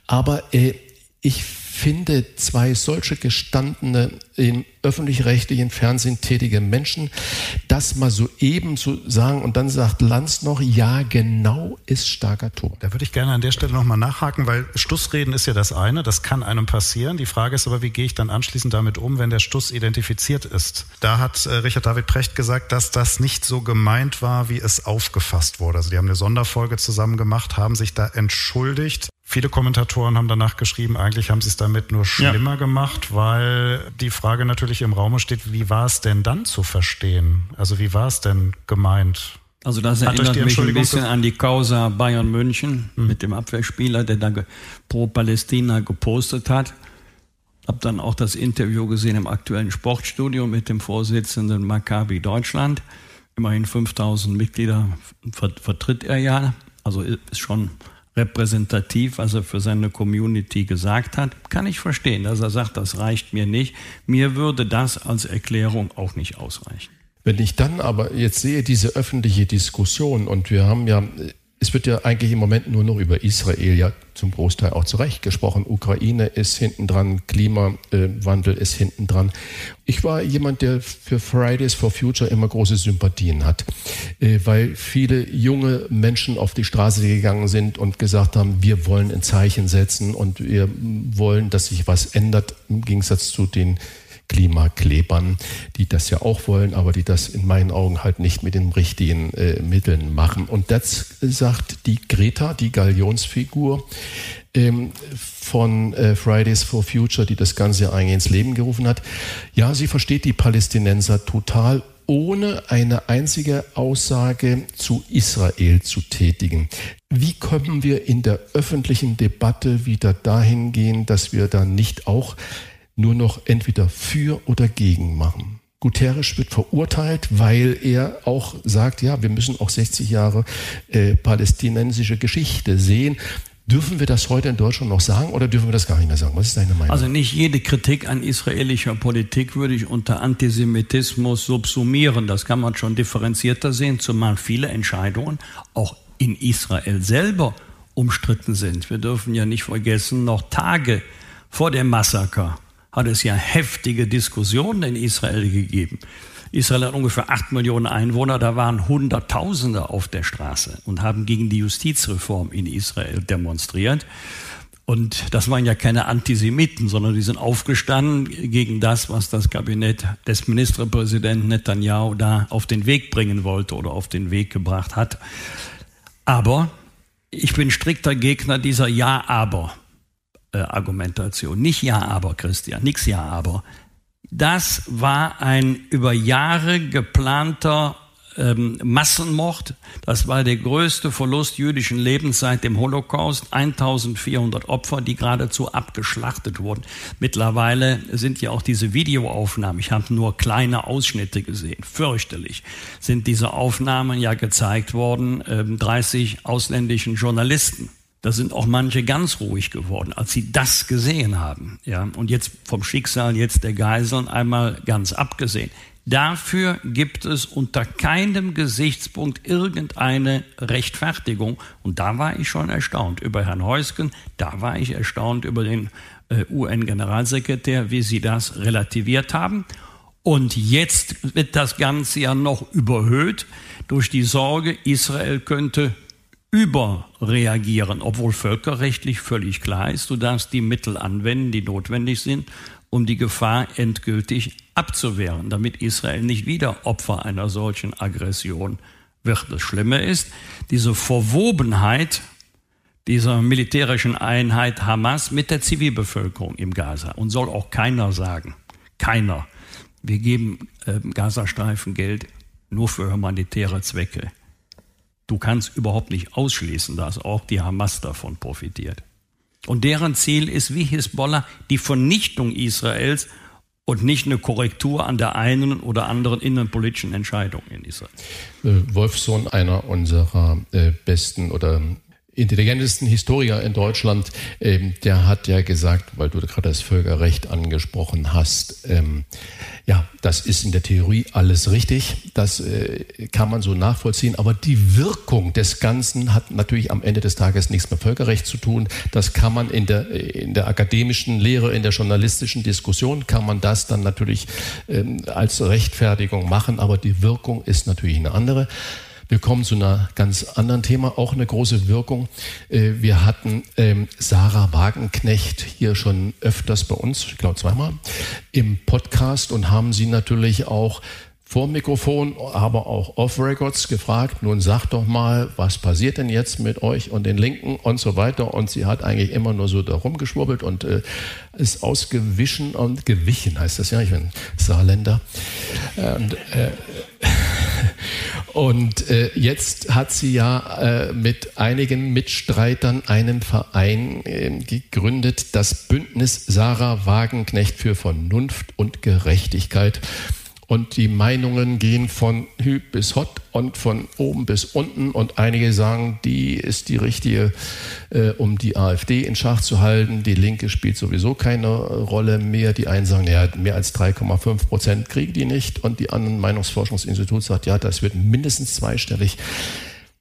Aber äh, ich finde zwei solche gestandene im öffentlich-rechtlichen Fernsehen tätige Menschen, das mal so eben zu sagen und dann sagt Lanz noch, ja, genau ist starker Ton. Da würde ich gerne an der Stelle nochmal nachhaken, weil Stussreden ist ja das eine, das kann einem passieren. Die Frage ist aber, wie gehe ich dann anschließend damit um, wenn der Stuss identifiziert ist? Da hat äh, Richard David Precht gesagt, dass das nicht so gemeint war, wie es aufgefasst wurde. Also die haben eine Sonderfolge zusammen gemacht, haben sich da entschuldigt. Viele Kommentatoren haben danach geschrieben, eigentlich haben sie es damit nur schlimmer ja. gemacht, weil die Frage natürlich im Raum steht, wie war es denn dann zu verstehen? Also wie war es denn gemeint? Also das erinnert mich ein bisschen an die Causa Bayern München hm. mit dem Abwehrspieler, der da pro Palästina gepostet hat. Hab dann auch das Interview gesehen im aktuellen Sportstudio mit dem Vorsitzenden Maccabi Deutschland. Immerhin 5000 Mitglieder vertritt er ja. Also ist schon repräsentativ, was er für seine Community gesagt hat, kann ich verstehen, dass er sagt, das reicht mir nicht. Mir würde das als Erklärung auch nicht ausreichen. Wenn ich dann aber jetzt sehe, diese öffentliche Diskussion und wir haben ja es wird ja eigentlich im Moment nur noch über Israel ja zum Großteil auch zurecht gesprochen. Ukraine ist hinten dran, Klimawandel ist hinten dran. Ich war jemand, der für Fridays for Future immer große Sympathien hat, äh, weil viele junge Menschen auf die Straße gegangen sind und gesagt haben, wir wollen ein Zeichen setzen und wir wollen, dass sich was ändert im Gegensatz zu den Klimaklebern, die das ja auch wollen, aber die das in meinen Augen halt nicht mit den richtigen äh, Mitteln machen. Und das sagt die Greta, die Galionsfigur, ähm, von äh, Fridays for Future, die das Ganze eigentlich ins Leben gerufen hat. Ja, sie versteht die Palästinenser total ohne eine einzige Aussage zu Israel zu tätigen. Wie können wir in der öffentlichen Debatte wieder dahin gehen, dass wir da nicht auch nur noch entweder für oder gegen machen? Guterres wird verurteilt, weil er auch sagt, ja, wir müssen auch 60 Jahre äh, palästinensische Geschichte sehen. Dürfen wir das heute in Deutschland noch sagen oder dürfen wir das gar nicht mehr sagen? Was ist deine Meinung? Also nicht jede Kritik an israelischer Politik würde ich unter Antisemitismus subsumieren. Das kann man schon differenzierter sehen, zumal viele Entscheidungen auch in Israel selber umstritten sind. Wir dürfen ja nicht vergessen, noch Tage vor dem Massaker hat es ja heftige Diskussionen in Israel gegeben. Israel hat ungefähr acht Millionen Einwohner, da waren Hunderttausende auf der Straße und haben gegen die Justizreform in Israel demonstriert. Und das waren ja keine Antisemiten, sondern die sind aufgestanden gegen das, was das Kabinett des Ministerpräsidenten Netanyahu da auf den Weg bringen wollte oder auf den Weg gebracht hat. Aber ich bin strikter Gegner dieser Ja-Aber. Argumentation. Nicht Ja, aber, Christian, nix Ja, aber. Das war ein über Jahre geplanter ähm, Massenmord. Das war der größte Verlust jüdischen Lebens seit dem Holocaust. 1400 Opfer, die geradezu abgeschlachtet wurden. Mittlerweile sind ja auch diese Videoaufnahmen, ich habe nur kleine Ausschnitte gesehen, fürchterlich, sind diese Aufnahmen ja gezeigt worden, ähm, 30 ausländischen Journalisten da sind auch manche ganz ruhig geworden, als sie das gesehen haben. Ja, und jetzt vom Schicksal jetzt der Geiseln einmal ganz abgesehen. Dafür gibt es unter keinem Gesichtspunkt irgendeine Rechtfertigung. Und da war ich schon erstaunt über Herrn Heusken, da war ich erstaunt über den äh, UN-Generalsekretär, wie sie das relativiert haben. Und jetzt wird das Ganze ja noch überhöht durch die Sorge, Israel könnte überreagieren, obwohl völkerrechtlich völlig klar ist, du darfst die Mittel anwenden, die notwendig sind, um die Gefahr endgültig abzuwehren, damit Israel nicht wieder Opfer einer solchen Aggression wird. Das Schlimme ist, diese Verwobenheit dieser militärischen Einheit Hamas mit der Zivilbevölkerung im Gaza. Und soll auch keiner sagen, keiner, wir geben äh, Gazastreifen Geld nur für humanitäre Zwecke. Du kannst überhaupt nicht ausschließen, dass auch die Hamas davon profitiert. Und deren Ziel ist wie Hisbollah die Vernichtung Israels und nicht eine Korrektur an der einen oder anderen innenpolitischen Entscheidung in Israel. Äh, Wolfsohn, einer unserer äh, besten oder intelligentesten Historiker in Deutschland, ähm, der hat ja gesagt, weil du gerade das Völkerrecht angesprochen hast, ähm, ja, das ist in der Theorie alles richtig, das äh, kann man so nachvollziehen, aber die Wirkung des Ganzen hat natürlich am Ende des Tages nichts mit Völkerrecht zu tun. Das kann man in der, in der akademischen Lehre, in der journalistischen Diskussion, kann man das dann natürlich ähm, als Rechtfertigung machen, aber die Wirkung ist natürlich eine andere. Wir kommen zu einer ganz anderen Thema, auch eine große Wirkung. Äh, wir hatten ähm, Sarah Wagenknecht hier schon öfters bei uns, ich glaube zweimal, im Podcast und haben sie natürlich auch vor Mikrofon, aber auch off-Records gefragt, nun sag doch mal, was passiert denn jetzt mit euch und den Linken und so weiter. Und sie hat eigentlich immer nur so da rumgeschwurbelt und äh, ist ausgewichen und gewichen, heißt das ja, ich bin Saarländer. Und, äh, und äh, jetzt hat sie ja äh, mit einigen Mitstreitern einen Verein äh, gegründet, das Bündnis Sarah Wagenknecht für Vernunft und Gerechtigkeit. Und die Meinungen gehen von Hü bis Hot und von oben bis unten. Und einige sagen, die ist die richtige, äh, um die AfD in Schach zu halten. Die Linke spielt sowieso keine Rolle mehr. Die einen sagen, ja, mehr als 3,5 Prozent kriegen die nicht. Und die anderen Meinungsforschungsinstitut sagt, ja, das wird mindestens zweistellig.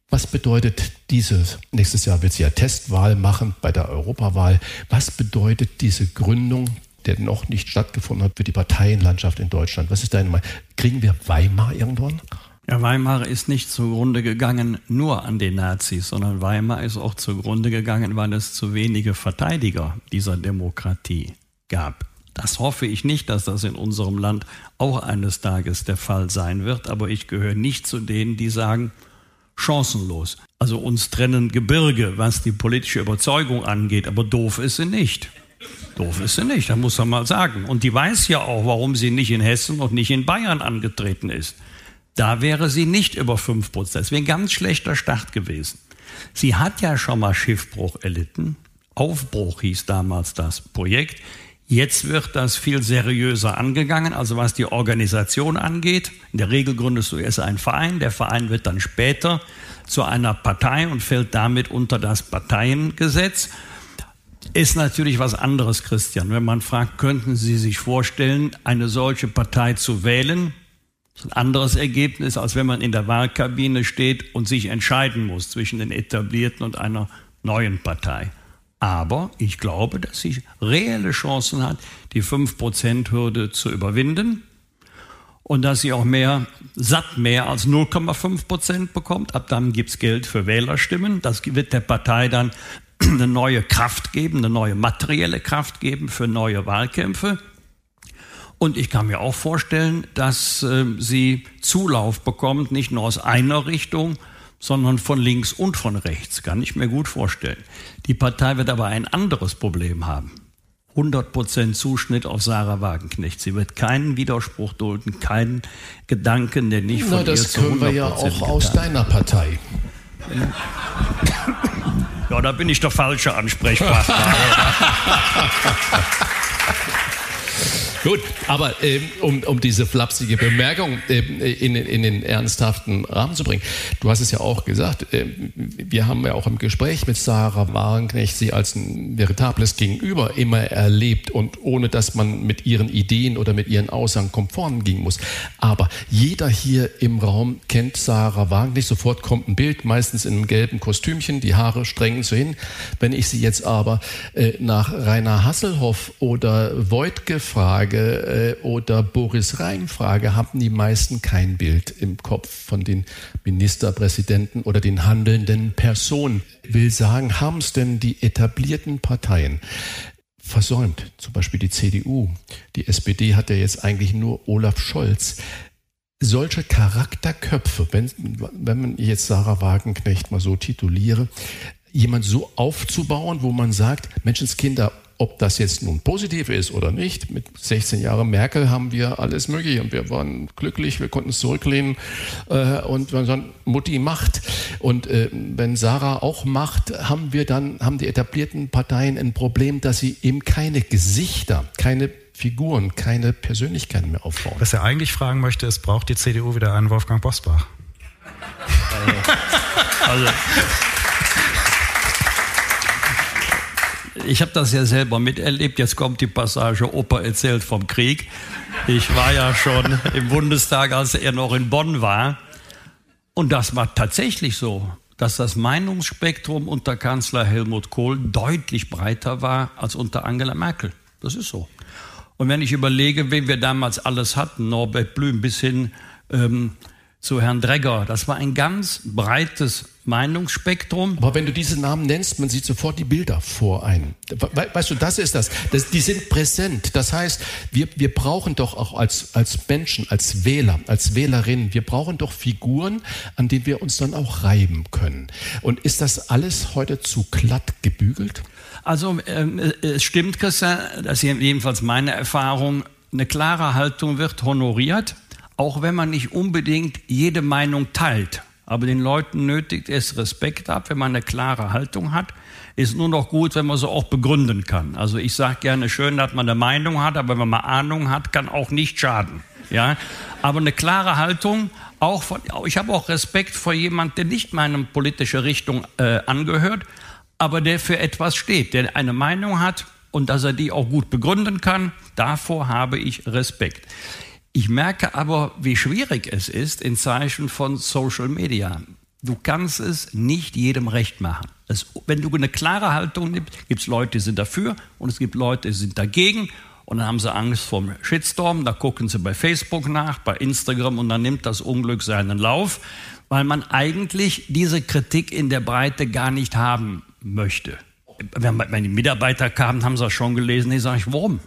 Was bedeutet dieses, nächstes Jahr wird sie ja Testwahl machen bei der Europawahl. Was bedeutet diese Gründung der noch nicht stattgefunden hat für die Parteienlandschaft in Deutschland. Was ist deine Meinung? Kriegen wir Weimar irgendwann? Ja, Weimar ist nicht zugrunde gegangen nur an den Nazis, sondern Weimar ist auch zugrunde gegangen, weil es zu wenige Verteidiger dieser Demokratie gab. Das hoffe ich nicht, dass das in unserem Land auch eines Tages der Fall sein wird, aber ich gehöre nicht zu denen, die sagen, chancenlos. Also uns trennen Gebirge, was die politische Überzeugung angeht, aber doof ist sie nicht. Doof ist sie nicht, das muss man mal sagen. Und die weiß ja auch, warum sie nicht in Hessen und nicht in Bayern angetreten ist. Da wäre sie nicht über 5 Prozent. Das wäre ein ganz schlechter Start gewesen. Sie hat ja schon mal Schiffbruch erlitten. Aufbruch hieß damals das Projekt. Jetzt wird das viel seriöser angegangen, also was die Organisation angeht. In der Regel gründest du erst einen Verein, der Verein wird dann später zu einer Partei und fällt damit unter das Parteiengesetz. Ist natürlich was anderes, Christian. Wenn man fragt, könnten Sie sich vorstellen, eine solche Partei zu wählen? Ist ein anderes Ergebnis, als wenn man in der Wahlkabine steht und sich entscheiden muss zwischen den etablierten und einer neuen Partei. Aber ich glaube, dass sie reelle Chancen hat, die 5%-Hürde zu überwinden und dass sie auch mehr, satt mehr als 0,5 Prozent bekommt. Ab dann gibt's Geld für Wählerstimmen. Das wird der Partei dann eine neue Kraft geben, eine neue materielle Kraft geben für neue Wahlkämpfe. Und ich kann mir auch vorstellen, dass äh, sie Zulauf bekommt, nicht nur aus einer Richtung, sondern von links und von rechts. Kann ich mir gut vorstellen. Die Partei wird aber ein anderes Problem haben. 100% Zuschnitt auf Sarah Wagenknecht. Sie wird keinen Widerspruch dulden, keinen Gedanken, der nicht von Na, das ihr zu können wir ja auch getan. aus deiner Partei. Ja, da bin ich der falsche Ansprechpartner. Gut, aber ähm, um, um diese flapsige Bemerkung ähm, in, in den ernsthaften Rahmen zu bringen. Du hast es ja auch gesagt, ähm, wir haben ja auch im Gespräch mit Sarah Wagenknecht sie als ein veritables Gegenüber immer erlebt und ohne dass man mit ihren Ideen oder mit ihren Aussagen konform gehen muss. Aber jeder hier im Raum kennt Sarah Wagenknecht. Sofort kommt ein Bild, meistens in einem gelben Kostümchen, die Haare strengen so hin. Wenn ich sie jetzt aber äh, nach Rainer Hasselhoff oder Voigtke frage, äh, oder Boris Rhein frage, haben die meisten kein Bild im Kopf von den Ministerpräsidenten oder den handelnden Personen. Will sagen, haben es denn die etablierten Parteien versäumt? Zum Beispiel die CDU. Die SPD hat ja jetzt eigentlich nur Olaf Scholz solche Charakterköpfe, wenn, wenn man jetzt Sarah Wagenknecht mal so tituliere, jemand so aufzubauen, wo man sagt, Menschenskinder, ob das jetzt nun positiv ist oder nicht, mit 16 Jahren Merkel haben wir alles mögliche und wir waren glücklich, wir konnten es zurücklehnen äh, und wir sagen, Mutti macht. Und äh, wenn Sarah auch macht, haben wir dann, haben die etablierten Parteien ein Problem, dass sie eben keine Gesichter, keine Figuren, keine Persönlichkeiten mehr aufbauen. Was er eigentlich fragen möchte, ist, braucht die CDU wieder einen Wolfgang Bosbach? Also, ich habe das ja selber miterlebt. Jetzt kommt die Passage, Opa erzählt vom Krieg. Ich war ja schon im Bundestag, als er noch in Bonn war. Und das war tatsächlich so, dass das Meinungsspektrum unter Kanzler Helmut Kohl deutlich breiter war als unter Angela Merkel. Das ist so. Und wenn ich überlege, wen wir damals alles hatten, Norbert Blüm bis hin ähm, zu Herrn Dregger, das war ein ganz breites Meinungsspektrum. Aber wenn du diese Namen nennst, man sieht sofort die Bilder vor einem. Weißt du, das ist das. das die sind präsent. Das heißt, wir, wir brauchen doch auch als, als Menschen, als Wähler, als Wählerinnen, wir brauchen doch Figuren, an denen wir uns dann auch reiben können. Und ist das alles heute zu glatt gebügelt? Also ähm, es stimmt, Christian, das ist jedenfalls meine Erfahrung, eine klare Haltung wird honoriert, auch wenn man nicht unbedingt jede Meinung teilt. Aber den Leuten nötigt es Respekt ab, wenn man eine klare Haltung hat. Ist nur noch gut, wenn man so auch begründen kann. Also ich sage gerne schön, dass man eine Meinung hat, aber wenn man Ahnung hat, kann auch nicht schaden. Ja, aber eine klare Haltung. Auch von, ich habe auch Respekt vor jemand, der nicht meiner politischen Richtung äh, angehört, aber der für etwas steht, der eine Meinung hat und dass er die auch gut begründen kann. Davor habe ich Respekt. Ich merke aber, wie schwierig es ist in Zeichen von Social Media. Du kannst es nicht jedem recht machen. Es, wenn du eine klare Haltung nimmst, gibt es Leute, die sind dafür und es gibt Leute, die sind dagegen und dann haben sie Angst vor Shitstorm, da gucken sie bei Facebook nach, bei Instagram und dann nimmt das Unglück seinen Lauf, weil man eigentlich diese Kritik in der Breite gar nicht haben möchte. Wenn meine Mitarbeiter kamen, haben sie das schon gelesen, die sage ich, warum?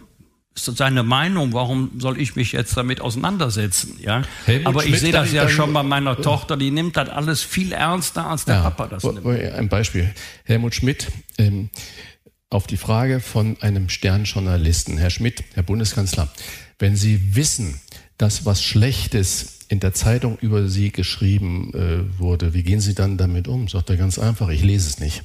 Ist seine Meinung, warum soll ich mich jetzt damit auseinandersetzen? Ja? Aber ich sehe das ja schon bei meiner Tochter, die nimmt das alles viel ernster, als der ja, Papa das nimmt. Ein Beispiel. Helmut Schmidt, ähm, auf die Frage von einem Sternjournalisten, Herr Schmidt, Herr Bundeskanzler, wenn Sie wissen, dass was Schlechtes in der Zeitung über Sie geschrieben äh, wurde, wie gehen Sie dann damit um? Sagt er ganz einfach, ich lese es nicht.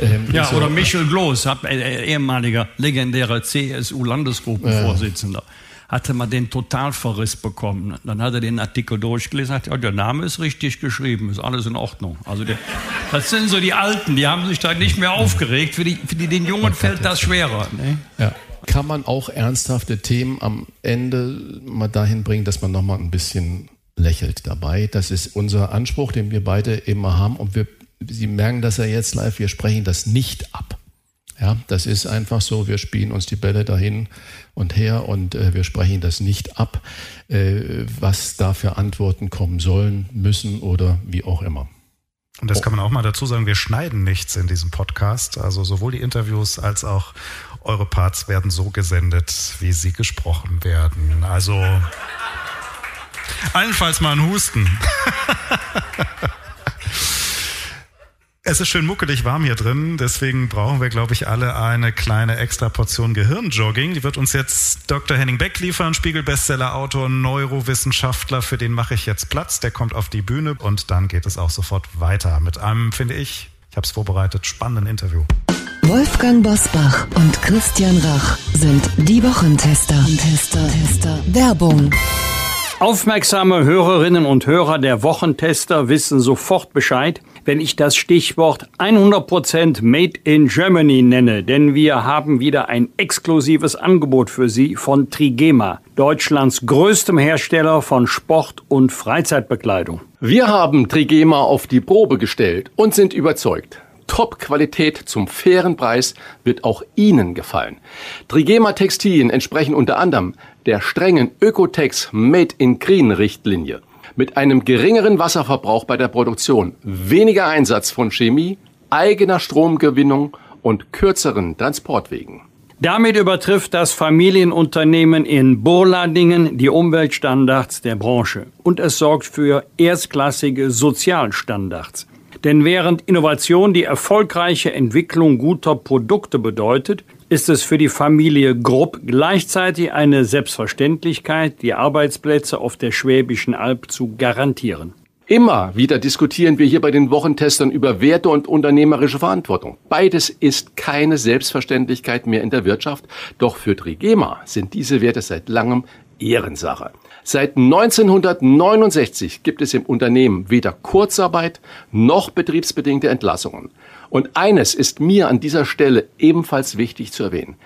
Ähm, ja, so, oder Michel Gloß, äh, ehemaliger legendärer CSU-Landesgruppenvorsitzender. Äh hatte man den Totalverriss bekommen. Dann hat er den Artikel durchgelesen, hat ja, der Name ist richtig geschrieben, ist alles in Ordnung. Also der, das sind so die Alten, die haben sich da nicht mehr aufgeregt. Für die, für die den Jungen fällt das schwerer. Ne? Ja. Kann man auch ernsthafte Themen am Ende mal dahin bringen, dass man nochmal ein bisschen lächelt dabei? Das ist unser Anspruch, den wir beide immer haben und wir Sie merken das ja jetzt live, wir sprechen das nicht ab. Ja, das ist einfach so, wir spielen uns die Bälle dahin und her und äh, wir sprechen das nicht ab, äh, was da für Antworten kommen sollen, müssen oder wie auch immer. Und das kann man auch mal dazu sagen, wir schneiden nichts in diesem Podcast. Also sowohl die Interviews als auch eure Parts werden so gesendet, wie sie gesprochen werden. Also allenfalls mal ein Husten. Es ist schön muckelig warm hier drin, deswegen brauchen wir, glaube ich, alle eine kleine extra Portion Gehirnjogging. Die wird uns jetzt Dr. Henning Beck liefern, Spiegel-Bestseller-Autor, Neurowissenschaftler. Für den mache ich jetzt Platz. Der kommt auf die Bühne und dann geht es auch sofort weiter mit einem, finde ich, ich habe es vorbereitet, spannenden Interview. Wolfgang Bosbach und Christian Rach sind die Wochentester. Tester, Tester. Werbung. Aufmerksame Hörerinnen und Hörer der Wochentester wissen sofort Bescheid wenn ich das Stichwort 100% Made in Germany nenne, denn wir haben wieder ein exklusives Angebot für Sie von Trigema, Deutschlands größtem Hersteller von Sport- und Freizeitbekleidung. Wir haben Trigema auf die Probe gestellt und sind überzeugt. Top-Qualität zum fairen Preis wird auch Ihnen gefallen. Trigema Textilien entsprechen unter anderem der strengen Ökotex Made in Green Richtlinie mit einem geringeren Wasserverbrauch bei der Produktion, weniger Einsatz von Chemie, eigener Stromgewinnung und kürzeren Transportwegen. Damit übertrifft das Familienunternehmen in Burladingen die Umweltstandards der Branche und es sorgt für erstklassige Sozialstandards. Denn während Innovation die erfolgreiche Entwicklung guter Produkte bedeutet, ist es für die Familie Grupp gleichzeitig eine Selbstverständlichkeit, die Arbeitsplätze auf der Schwäbischen Alb zu garantieren. Immer wieder diskutieren wir hier bei den Wochentestern über Werte und unternehmerische Verantwortung. Beides ist keine Selbstverständlichkeit mehr in der Wirtschaft, doch für Trigema sind diese Werte seit langem Ehrensache. Seit 1969 gibt es im Unternehmen weder Kurzarbeit noch betriebsbedingte Entlassungen. Und eines ist mir an dieser Stelle ebenfalls wichtig zu erwähnen.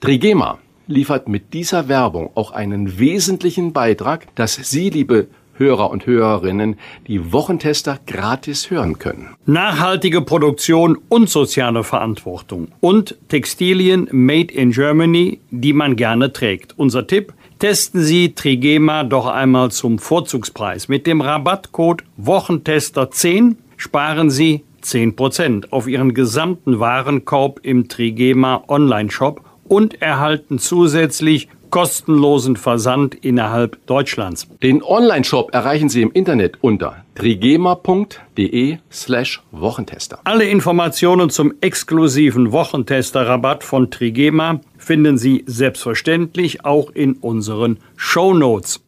Trigema liefert mit dieser Werbung auch einen wesentlichen Beitrag, dass Sie, liebe Hörer und Hörerinnen, die Wochentester gratis hören können. Nachhaltige Produktion und soziale Verantwortung und Textilien made in Germany, die man gerne trägt. Unser Tipp, testen Sie Trigema doch einmal zum Vorzugspreis. Mit dem Rabattcode Wochentester 10 sparen Sie 10% auf ihren gesamten Warenkorb im Trigema Online-Shop und erhalten zusätzlich kostenlosen Versand innerhalb Deutschlands. Den Online-Shop erreichen Sie im Internet unter trigema.de slash Wochentester. Alle Informationen zum exklusiven Wochentester-Rabatt von Trigema finden Sie selbstverständlich auch in unseren Show Notes.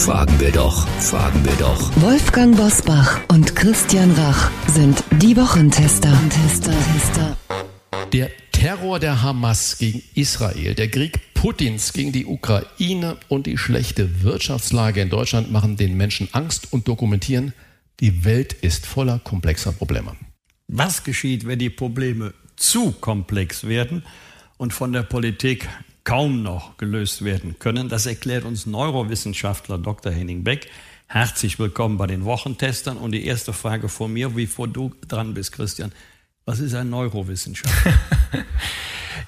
Fragen wir doch, fragen wir doch. Wolfgang Bosbach und Christian Rach sind die Wochentester. Tester, Tester. Der Terror der Hamas gegen Israel, der Krieg Putins gegen die Ukraine und die schlechte Wirtschaftslage in Deutschland machen den Menschen Angst und dokumentieren, die Welt ist voller komplexer Probleme. Was geschieht, wenn die Probleme zu komplex werden und von der Politik kaum noch gelöst werden können. Das erklärt uns Neurowissenschaftler Dr. Henning Beck. Herzlich willkommen bei den Wochentestern. Und die erste Frage von mir, bevor du dran bist, Christian. Was ist ein Neurowissenschaftler?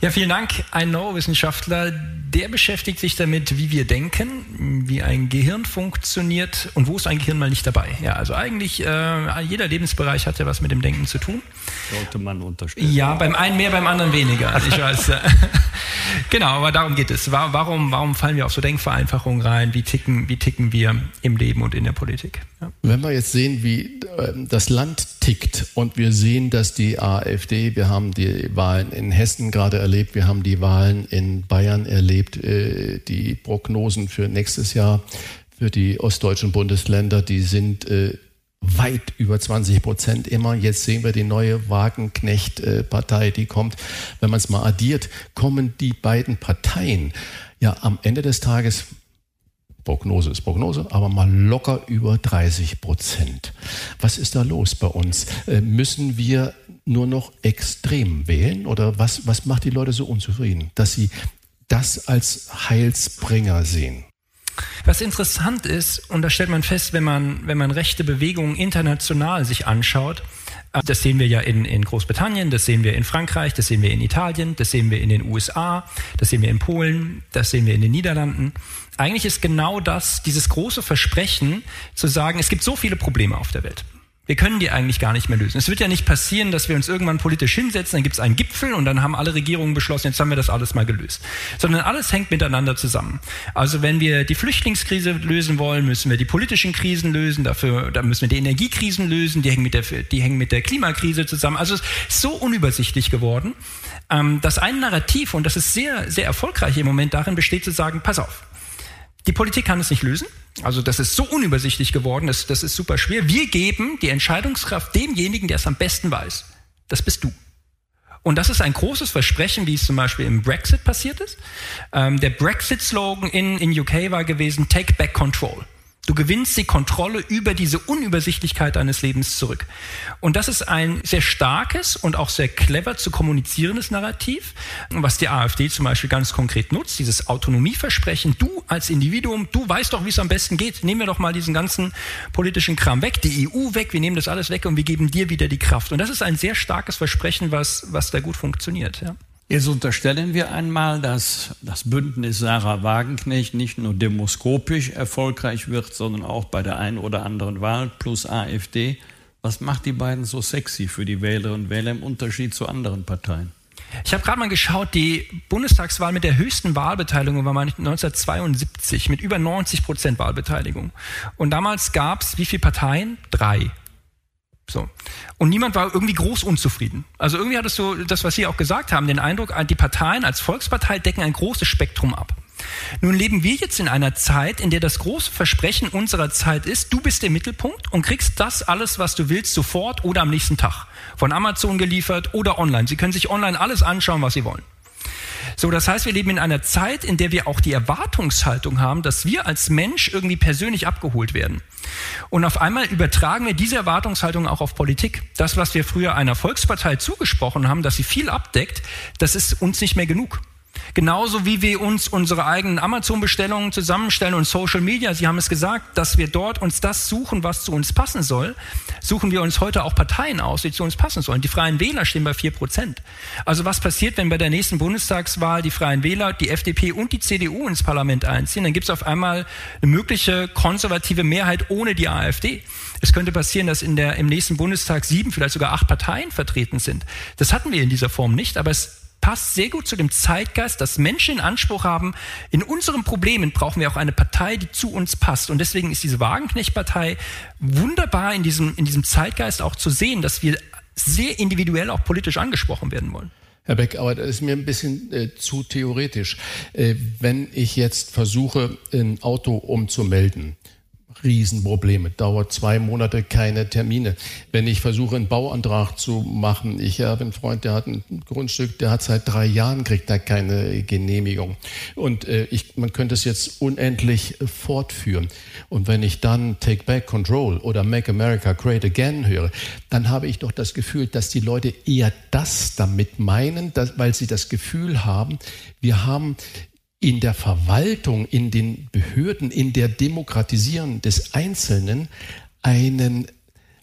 Ja, vielen Dank. Ein Neurowissenschaftler, der beschäftigt sich damit, wie wir denken, wie ein Gehirn funktioniert und wo ist ein Gehirn mal nicht dabei. Ja, also eigentlich äh, jeder Lebensbereich hat ja was mit dem Denken zu tun. Sollte man unterstützen. Ja, beim einen mehr, beim anderen weniger. Also ich weiß. genau, aber darum geht es. Warum, warum fallen wir auf so Denkvereinfachungen rein? Wie ticken, wie ticken wir im Leben und in der Politik? Ja. Wenn wir jetzt sehen, wie äh, das Land tickt und wir sehen, dass die AfD, wir haben die Wahlen in Hessen gerade erlebt, wir haben die Wahlen in Bayern erlebt, äh, die Prognosen für nächstes Jahr für die ostdeutschen Bundesländer, die sind äh, weit über 20 Prozent immer. Jetzt sehen wir die neue Wagenknecht-Partei, die kommt. Wenn man es mal addiert, kommen die beiden Parteien ja am Ende des Tages Prognose ist Prognose, aber mal locker über 30 Prozent. Was ist da los bei uns? Äh, müssen wir nur noch extrem wählen oder was, was macht die Leute so unzufrieden, dass sie das als Heilsbringer sehen? Was interessant ist, und da stellt man fest, wenn man, wenn man rechte Bewegungen international sich anschaut, äh, das sehen wir ja in, in Großbritannien, das sehen wir in Frankreich, das sehen wir in Italien, das sehen wir in den USA, das sehen wir in Polen, das sehen wir in den Niederlanden. Eigentlich ist genau das, dieses große Versprechen zu sagen, es gibt so viele Probleme auf der Welt. Wir können die eigentlich gar nicht mehr lösen. Es wird ja nicht passieren, dass wir uns irgendwann politisch hinsetzen, dann gibt es einen Gipfel und dann haben alle Regierungen beschlossen, jetzt haben wir das alles mal gelöst. Sondern alles hängt miteinander zusammen. Also wenn wir die Flüchtlingskrise lösen wollen, müssen wir die politischen Krisen lösen, dafür da müssen wir die Energiekrisen lösen, die hängen mit der, die hängen mit der Klimakrise zusammen. Also es ist so unübersichtlich geworden, ähm, dass ein Narrativ, und das ist sehr, sehr erfolgreich im Moment darin besteht zu sagen, pass auf, die Politik kann es nicht lösen. Also das ist so unübersichtlich geworden, das, das ist super schwer. Wir geben die Entscheidungskraft demjenigen, der es am besten weiß. Das bist du. Und das ist ein großes Versprechen, wie es zum Beispiel im Brexit passiert ist. Ähm, der Brexit-Slogan in, in UK war gewesen, Take Back Control. Du gewinnst die Kontrolle über diese Unübersichtlichkeit deines Lebens zurück. Und das ist ein sehr starkes und auch sehr clever zu kommunizierendes Narrativ, was die AfD zum Beispiel ganz konkret nutzt, dieses Autonomieversprechen. Du als Individuum, du weißt doch, wie es am besten geht. Nehmen wir doch mal diesen ganzen politischen Kram weg, die EU weg, wir nehmen das alles weg und wir geben dir wieder die Kraft. Und das ist ein sehr starkes Versprechen, was, was da gut funktioniert. Ja. Jetzt unterstellen wir einmal, dass das Bündnis Sarah Wagenknecht nicht nur demoskopisch erfolgreich wird, sondern auch bei der einen oder anderen Wahl plus AfD. Was macht die beiden so sexy für die Wählerinnen und Wähler im Unterschied zu anderen Parteien? Ich habe gerade mal geschaut, die Bundestagswahl mit der höchsten Wahlbeteiligung war mal 1972 mit über 90 Prozent Wahlbeteiligung. Und damals gab es wie viele Parteien? Drei. So. Und niemand war irgendwie groß unzufrieden. Also irgendwie hattest du das, was Sie auch gesagt haben, den Eindruck, die Parteien als Volkspartei decken ein großes Spektrum ab. Nun leben wir jetzt in einer Zeit, in der das große Versprechen unserer Zeit ist, du bist der Mittelpunkt und kriegst das alles, was du willst, sofort oder am nächsten Tag. Von Amazon geliefert oder online. Sie können sich online alles anschauen, was Sie wollen. So, das heißt, wir leben in einer Zeit, in der wir auch die Erwartungshaltung haben, dass wir als Mensch irgendwie persönlich abgeholt werden. Und auf einmal übertragen wir diese Erwartungshaltung auch auf Politik. Das, was wir früher einer Volkspartei zugesprochen haben, dass sie viel abdeckt, das ist uns nicht mehr genug. Genauso wie wir uns unsere eigenen Amazon-Bestellungen zusammenstellen und Social Media, Sie haben es gesagt, dass wir dort uns das suchen, was zu uns passen soll, suchen wir uns heute auch Parteien aus, die zu uns passen sollen. Die Freien Wähler stehen bei vier Prozent. Also was passiert, wenn bei der nächsten Bundestagswahl die Freien Wähler, die FDP und die CDU ins Parlament einziehen? Dann gibt es auf einmal eine mögliche konservative Mehrheit ohne die AfD. Es könnte passieren, dass in der, im nächsten Bundestag sieben, vielleicht sogar acht Parteien vertreten sind. Das hatten wir in dieser Form nicht, aber es passt sehr gut zu dem Zeitgeist, dass Menschen in Anspruch haben, in unseren Problemen brauchen wir auch eine Partei, die zu uns passt. Und deswegen ist diese Wagenknecht-Partei wunderbar in diesem, in diesem Zeitgeist auch zu sehen, dass wir sehr individuell auch politisch angesprochen werden wollen. Herr Beck, aber das ist mir ein bisschen äh, zu theoretisch. Äh, wenn ich jetzt versuche, ein Auto umzumelden, Riesenprobleme. Dauert zwei Monate keine Termine. Wenn ich versuche, einen Bauantrag zu machen, ich habe einen Freund, der hat ein Grundstück, der hat seit drei Jahren, kriegt da keine Genehmigung. Und äh, ich, man könnte es jetzt unendlich äh, fortführen. Und wenn ich dann Take Back Control oder Make America Great Again höre, dann habe ich doch das Gefühl, dass die Leute eher das damit meinen, dass, weil sie das Gefühl haben, wir haben in der Verwaltung, in den Behörden, in der Demokratisierung des Einzelnen einen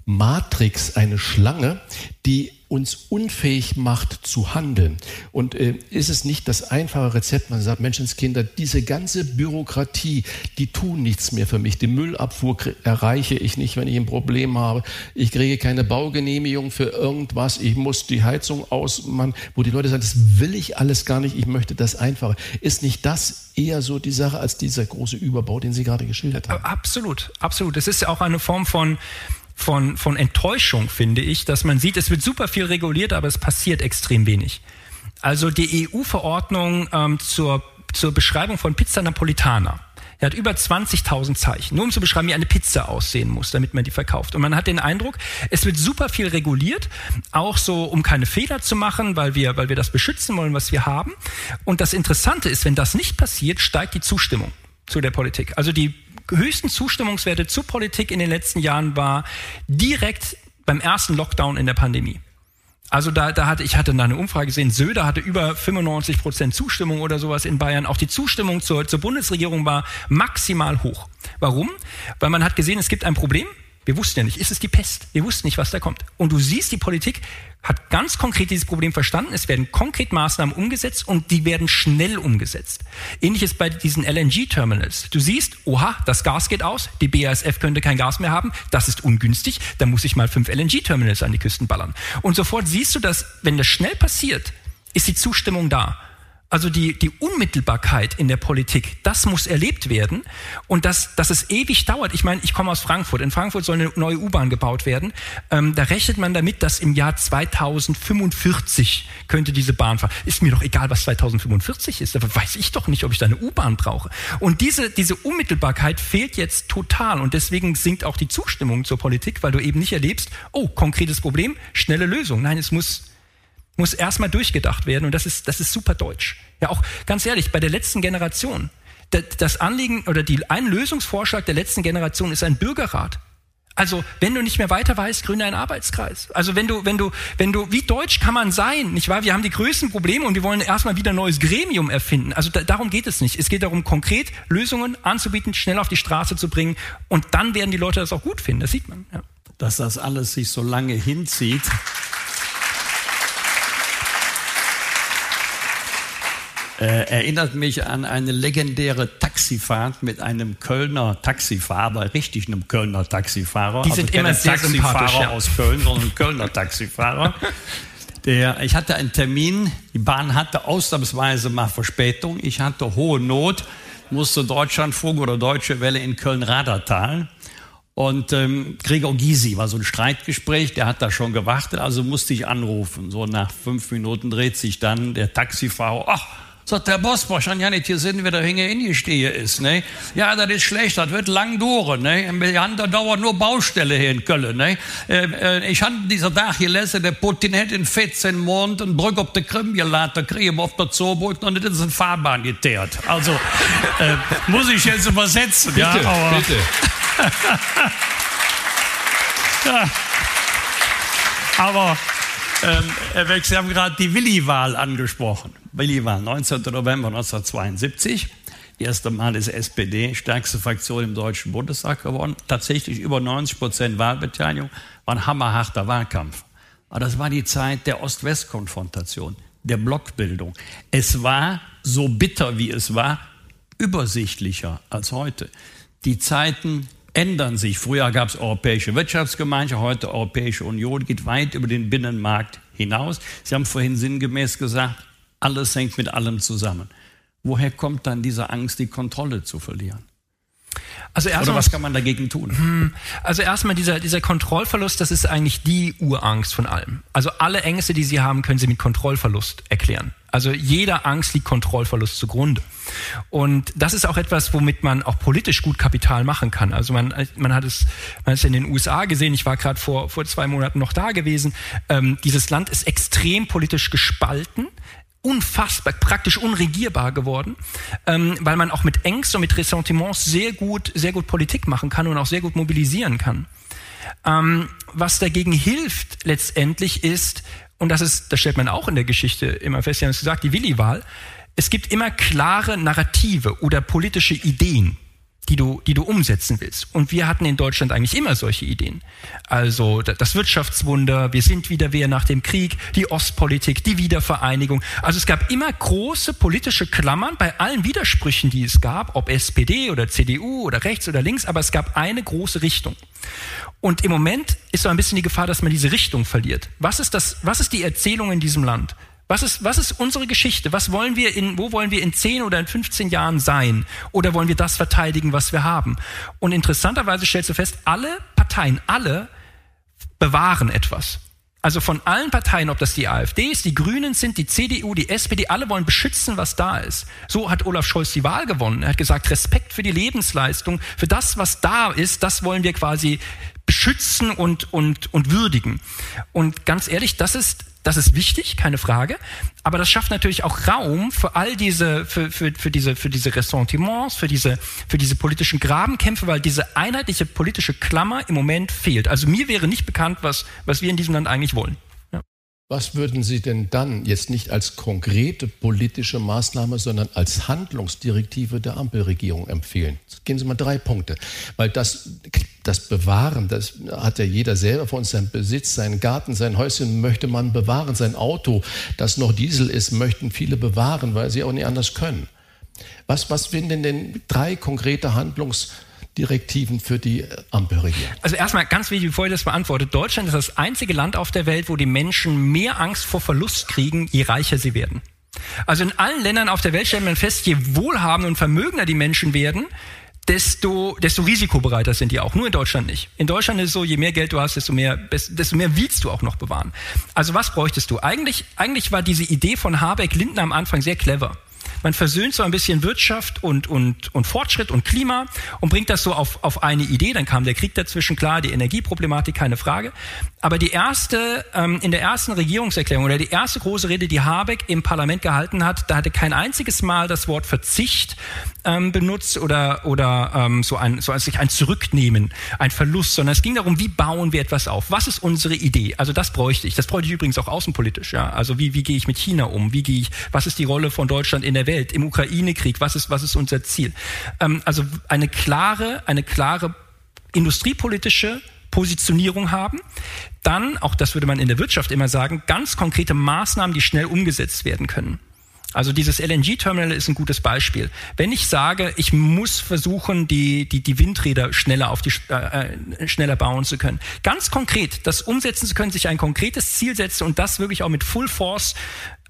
Matrix, eine Schlange, die uns unfähig macht zu handeln. Und äh, ist es nicht das einfache Rezept, man sagt, Menschenskinder, diese ganze Bürokratie, die tun nichts mehr für mich. Die Müllabfuhr erreiche ich nicht, wenn ich ein Problem habe. Ich kriege keine Baugenehmigung für irgendwas. Ich muss die Heizung ausmachen, wo die Leute sagen, das will ich alles gar nicht. Ich möchte das einfache. Ist nicht das eher so die Sache als dieser große Überbau, den Sie gerade geschildert haben? Absolut, absolut. Das ist ja auch eine Form von von, von Enttäuschung, finde ich, dass man sieht, es wird super viel reguliert, aber es passiert extrem wenig. Also die EU-Verordnung ähm, zur, zur Beschreibung von Pizza Napolitana. Er hat über 20.000 Zeichen, nur um zu beschreiben, wie eine Pizza aussehen muss, damit man die verkauft. Und man hat den Eindruck, es wird super viel reguliert, auch so, um keine Fehler zu machen, weil wir, weil wir das beschützen wollen, was wir haben. Und das Interessante ist, wenn das nicht passiert, steigt die Zustimmung zu der Politik. Also die höchsten Zustimmungswerte zur Politik in den letzten Jahren war direkt beim ersten Lockdown in der Pandemie. Also da, da hatte ich hatte da eine Umfrage gesehen, Söder hatte über 95 Prozent Zustimmung oder sowas in Bayern. Auch die Zustimmung zur, zur Bundesregierung war maximal hoch. Warum? Weil man hat gesehen, es gibt ein Problem, wir wussten ja nicht, ist es die Pest? Wir wussten nicht, was da kommt. Und du siehst, die Politik hat ganz konkret dieses Problem verstanden. Es werden konkret Maßnahmen umgesetzt und die werden schnell umgesetzt. Ähnliches bei diesen LNG-Terminals. Du siehst, oha, das Gas geht aus, die BASF könnte kein Gas mehr haben, das ist ungünstig, da muss ich mal fünf LNG-Terminals an die Küsten ballern. Und sofort siehst du, dass, wenn das schnell passiert, ist die Zustimmung da. Also die, die Unmittelbarkeit in der Politik, das muss erlebt werden und dass, dass es ewig dauert. Ich meine, ich komme aus Frankfurt. In Frankfurt soll eine neue U-Bahn gebaut werden. Ähm, da rechnet man damit, dass im Jahr 2045 könnte diese Bahn fahren. Ist mir doch egal, was 2045 ist. Da weiß ich doch nicht, ob ich da eine U-Bahn brauche. Und diese, diese Unmittelbarkeit fehlt jetzt total und deswegen sinkt auch die Zustimmung zur Politik, weil du eben nicht erlebst, oh, konkretes Problem, schnelle Lösung. Nein, es muss muss erstmal durchgedacht werden und das ist, das ist super deutsch. Ja, auch ganz ehrlich, bei der letzten Generation, das Anliegen oder die, ein Lösungsvorschlag der letzten Generation ist ein Bürgerrat. Also, wenn du nicht mehr weiter weißt, gründe einen Arbeitskreis. Also, wenn du, wenn du, wenn du, wie deutsch kann man sein? Nicht wahr? Wir haben die größten Probleme und wir wollen erstmal wieder ein neues Gremium erfinden. Also, da, darum geht es nicht. Es geht darum, konkret Lösungen anzubieten, schnell auf die Straße zu bringen und dann werden die Leute das auch gut finden. Das sieht man. Ja. Dass das alles sich so lange hinzieht. Erinnert mich an eine legendäre Taxifahrt mit einem Kölner Taxifahrer, richtig einem Kölner Taxifahrer. Die sind also immer sehr Taxifahrer ja. aus Köln, sondern ein Kölner Taxifahrer. Der, ich hatte einen Termin, die Bahn hatte ausnahmsweise mal Verspätung, ich hatte hohe Not, musste Deutschlandfunk oder Deutsche Welle in Köln-Radertal. Und ähm, Gregor Gysi war so ein Streitgespräch, der hat da schon gewartet, also musste ich anrufen. So nach fünf Minuten dreht sich dann der Taxifahrer, ach, Sagt der Boss, ja nicht hier sind, wie der Hinge in stehe ist. Ne? Ja, das ist schlecht, das wird lang dauern. Ne? Wir haben da dauert nur Baustelle hier in Köln. Ne? Äh, äh, ich habe dieser Tag gelesen, der Putin hat in 14 Monaten Brücke auf der Krim geladen, kriegen auf der Zoobrücke und das ist eine Fahrbahn geteert. Also, äh, muss ich jetzt übersetzen. Bitte, ja, aber, bitte. ja. Aber ähm, Sie haben gerade die Willi-Wahl angesprochen. Willi-Wahl, 19. November 1972. Erste Mal ist SPD stärkste Fraktion im Deutschen Bundestag geworden. Tatsächlich über 90 Prozent Wahlbeteiligung. War ein hammerharter Wahlkampf. Aber das war die Zeit der Ost-West-Konfrontation, der Blockbildung. Es war, so bitter wie es war, übersichtlicher als heute. Die Zeiten ändern sich. Früher gab es Europäische Wirtschaftsgemeinschaft, heute Europäische Union, geht weit über den Binnenmarkt hinaus. Sie haben vorhin sinngemäß gesagt, alles hängt mit allem zusammen. Woher kommt dann diese Angst, die Kontrolle zu verlieren? Also Oder was kann man dagegen tun? Hm, also erstmal dieser, dieser Kontrollverlust, das ist eigentlich die Urangst von allem. Also alle Ängste, die Sie haben, können Sie mit Kontrollverlust erklären. Also jeder Angst liegt Kontrollverlust zugrunde. Und das ist auch etwas, womit man auch politisch gut Kapital machen kann. Also man, man hat es, man hat es in den USA gesehen. Ich war gerade vor, vor zwei Monaten noch da gewesen. Ähm, dieses Land ist extrem politisch gespalten unfassbar, praktisch unregierbar geworden, ähm, weil man auch mit Ängsten und mit Ressentiments sehr gut, sehr gut Politik machen kann und auch sehr gut mobilisieren kann. Ähm, was dagegen hilft letztendlich ist, und das ist, das stellt man auch in der Geschichte immer fest, Sie haben es gesagt, die Willi-Wahl, es gibt immer klare Narrative oder politische Ideen, die du, die du umsetzen willst. Und wir hatten in Deutschland eigentlich immer solche Ideen. Also das Wirtschaftswunder, wir sind wieder wer nach dem Krieg, die Ostpolitik, die Wiedervereinigung. Also es gab immer große politische Klammern bei allen Widersprüchen, die es gab, ob SPD oder CDU oder rechts oder links, aber es gab eine große Richtung. Und im Moment ist so ein bisschen die Gefahr, dass man diese Richtung verliert. Was ist das, was ist die Erzählung in diesem Land? Was ist, was ist unsere Geschichte? Was wollen wir in, wo wollen wir in 10 oder in 15 Jahren sein? Oder wollen wir das verteidigen, was wir haben? Und interessanterweise stellst du fest, alle Parteien, alle bewahren etwas. Also von allen Parteien, ob das die AfD ist, die Grünen sind, die CDU, die SPD, alle wollen beschützen, was da ist. So hat Olaf Scholz die Wahl gewonnen. Er hat gesagt, Respekt für die Lebensleistung, für das, was da ist, das wollen wir quasi beschützen und, und, und würdigen. Und ganz ehrlich, das ist das ist wichtig, keine Frage. Aber das schafft natürlich auch Raum für all diese, für, für, für diese, für diese Ressentiments, für diese, für diese politischen Grabenkämpfe, weil diese einheitliche politische Klammer im Moment fehlt. Also mir wäre nicht bekannt, was, was wir in diesem Land eigentlich wollen. Was würden Sie denn dann jetzt nicht als konkrete politische Maßnahme, sondern als Handlungsdirektive der Ampelregierung empfehlen? Gehen Sie mal drei Punkte. Weil das, das Bewahren, das hat ja jeder selber von uns, sein Besitz, seinen Garten, sein Häuschen möchte man bewahren, sein Auto, das noch Diesel ist, möchten viele bewahren, weil sie auch nicht anders können. Was, was finden denn drei konkrete Handlungsdirektive? Direktiven für die Ampelregierung? Also erstmal ganz wichtig, bevor ich das beantworte. Deutschland ist das einzige Land auf der Welt, wo die Menschen mehr Angst vor Verlust kriegen, je reicher sie werden. Also in allen Ländern auf der Welt stellt man fest, je wohlhabender und vermögender die Menschen werden, desto, desto risikobereiter sind die auch. Nur in Deutschland nicht. In Deutschland ist es so, je mehr Geld du hast, desto mehr, desto mehr willst du auch noch bewahren. Also was bräuchtest du? Eigentlich, eigentlich war diese Idee von Habeck-Lindner am Anfang sehr clever. Man versöhnt so ein bisschen Wirtschaft und, und, und Fortschritt und Klima und bringt das so auf, auf eine Idee. Dann kam der Krieg dazwischen, klar, die Energieproblematik, keine Frage. Aber die erste, ähm, in der ersten Regierungserklärung oder die erste große Rede, die Habeck im Parlament gehalten hat, da hatte kein einziges Mal das Wort Verzicht ähm, benutzt oder, oder ähm, so, ein, so als ein Zurücknehmen, ein Verlust, sondern es ging darum, wie bauen wir etwas auf? Was ist unsere Idee? Also das bräuchte ich. Das bräuchte ich übrigens auch außenpolitisch. Ja? Also wie, wie gehe ich mit China um? Wie gehe ich, was ist die Rolle von Deutschland in der Welt, im Ukraine-Krieg? Was ist, was ist unser Ziel? Ähm, also eine klare, eine klare industriepolitische Positionierung haben. Dann, auch das würde man in der Wirtschaft immer sagen, ganz konkrete Maßnahmen, die schnell umgesetzt werden können. Also dieses LNG-Terminal ist ein gutes Beispiel. Wenn ich sage, ich muss versuchen, die, die, die Windräder schneller, auf die, äh, äh, schneller bauen zu können, ganz konkret das umsetzen zu können, sich ein konkretes Ziel setzen und das wirklich auch mit Full Force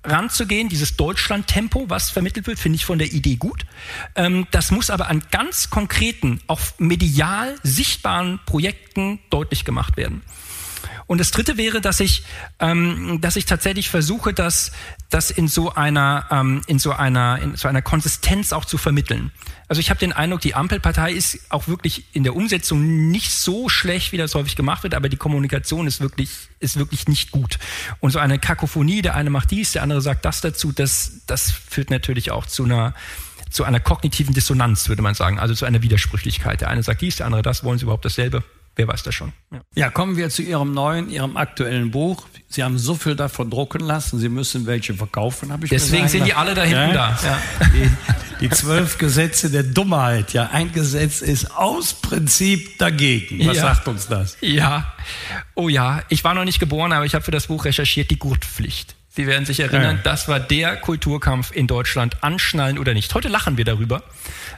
ranzugehen, dieses Deutschland-Tempo, was vermittelt wird, finde ich von der Idee gut. Ähm, das muss aber an ganz konkreten, auch medial sichtbaren Projekten deutlich gemacht werden. Und das Dritte wäre, dass ich, ähm, dass ich tatsächlich versuche, das, das in so einer, ähm, in so einer, in so einer Konsistenz auch zu vermitteln. Also ich habe den Eindruck, die Ampelpartei ist auch wirklich in der Umsetzung nicht so schlecht, wie das häufig gemacht wird, aber die Kommunikation ist wirklich, ist wirklich nicht gut. Und so eine Kakophonie, der eine macht dies, der andere sagt das dazu, das, das führt natürlich auch zu einer, zu einer kognitiven Dissonanz, würde man sagen, also zu einer Widersprüchlichkeit. Der eine sagt dies, der andere das, wollen sie überhaupt dasselbe? Wer weiß das schon? Ja. ja. kommen wir zu Ihrem neuen, Ihrem aktuellen Buch. Sie haben so viel davon drucken lassen, Sie müssen welche verkaufen, habe ich Deswegen sind die alle da hinten ja? da. Ja. Die, die, zwölf Gesetze der Dummheit. Ja, ein Gesetz ist aus Prinzip dagegen. Was sagt uns das? Ja, oh ja, ich war noch nicht geboren, aber ich habe für das Buch recherchiert, die Gurtpflicht. Sie werden sich erinnern, ja. das war der Kulturkampf in Deutschland, anschnallen oder nicht. Heute lachen wir darüber,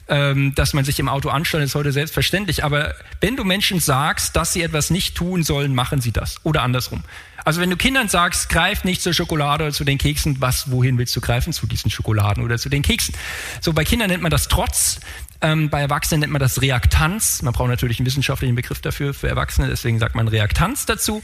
ähm, dass man sich im Auto anschnallt, ist heute selbstverständlich. Aber wenn du Menschen sagst, dass sie etwas nicht tun sollen, machen sie das. Oder andersrum. Also wenn du Kindern sagst, greif nicht zur Schokolade oder zu den Keksen, was, wohin willst du greifen? Zu diesen Schokoladen oder zu den Keksen. So, bei Kindern nennt man das Trotz, ähm, bei Erwachsenen nennt man das Reaktanz. Man braucht natürlich einen wissenschaftlichen Begriff dafür, für Erwachsene, deswegen sagt man Reaktanz dazu.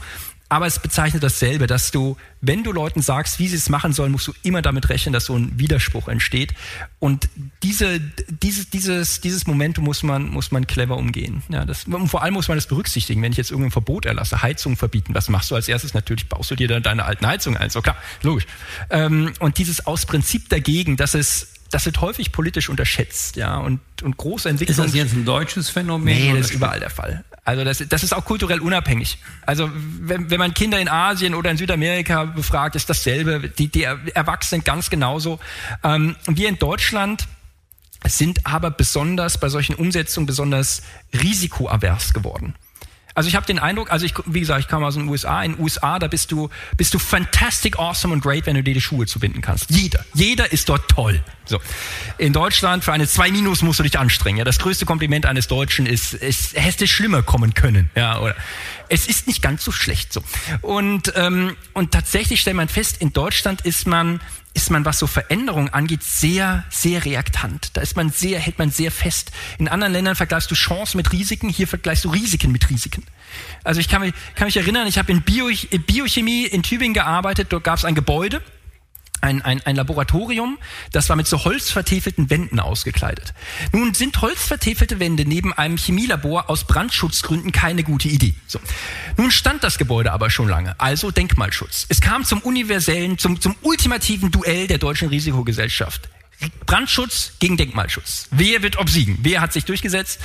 Aber es bezeichnet dasselbe, dass du, wenn du Leuten sagst, wie sie es machen sollen, musst du immer damit rechnen, dass so ein Widerspruch entsteht. Und diese, dieses, dieses, dieses Momentum muss man, muss man clever umgehen. Ja, das, und vor allem muss man das berücksichtigen. Wenn ich jetzt irgendein Verbot erlasse, Heizung verbieten, was machst du als erstes? Natürlich baust du dir dann deine alten Heizungen ein. So klar, logisch. Ähm, und dieses aus Prinzip dagegen, dass es das wird häufig politisch unterschätzt, ja, und, und große Entwicklungen. Ist das jetzt ein deutsches Phänomen? Nee, das ist überall der Fall. Also das, das ist auch kulturell unabhängig. Also wenn, wenn man Kinder in Asien oder in Südamerika befragt, ist dasselbe. Die, die Erwachsenen ganz genauso. Ähm, wir in Deutschland sind aber besonders bei solchen Umsetzungen besonders risikoavers geworden. Also ich habe den Eindruck, also ich, wie gesagt, ich komme aus den USA. In den USA, da bist du, bist du fantastic, awesome und great, wenn du dir die Schuhe zubinden kannst. Jeder, jeder ist dort toll. So. In Deutschland für eine 2 Minus musst du dich anstrengen. Ja, das größte Kompliment eines Deutschen ist, es hätte schlimmer kommen können. Ja, oder es ist nicht ganz so schlecht. So. Und ähm, und tatsächlich stellt man fest, in Deutschland ist man ist man, was so Veränderungen angeht, sehr, sehr reaktant. Da ist man sehr, hält man sehr fest. In anderen Ländern vergleichst du Chancen mit Risiken, hier vergleichst du Risiken mit Risiken. Also ich kann mich, kann mich erinnern, ich habe in Bio, Biochemie in Tübingen gearbeitet, dort gab es ein Gebäude, ein, ein, ein Laboratorium, das war mit so holzvertäfelten Wänden ausgekleidet. Nun sind holzvertäfelte Wände neben einem Chemielabor aus Brandschutzgründen keine gute Idee. So. Nun stand das Gebäude aber schon lange, also Denkmalschutz. Es kam zum universellen, zum, zum ultimativen Duell der deutschen Risikogesellschaft. Brandschutz gegen Denkmalschutz. Wer wird obsiegen? Wer hat sich durchgesetzt?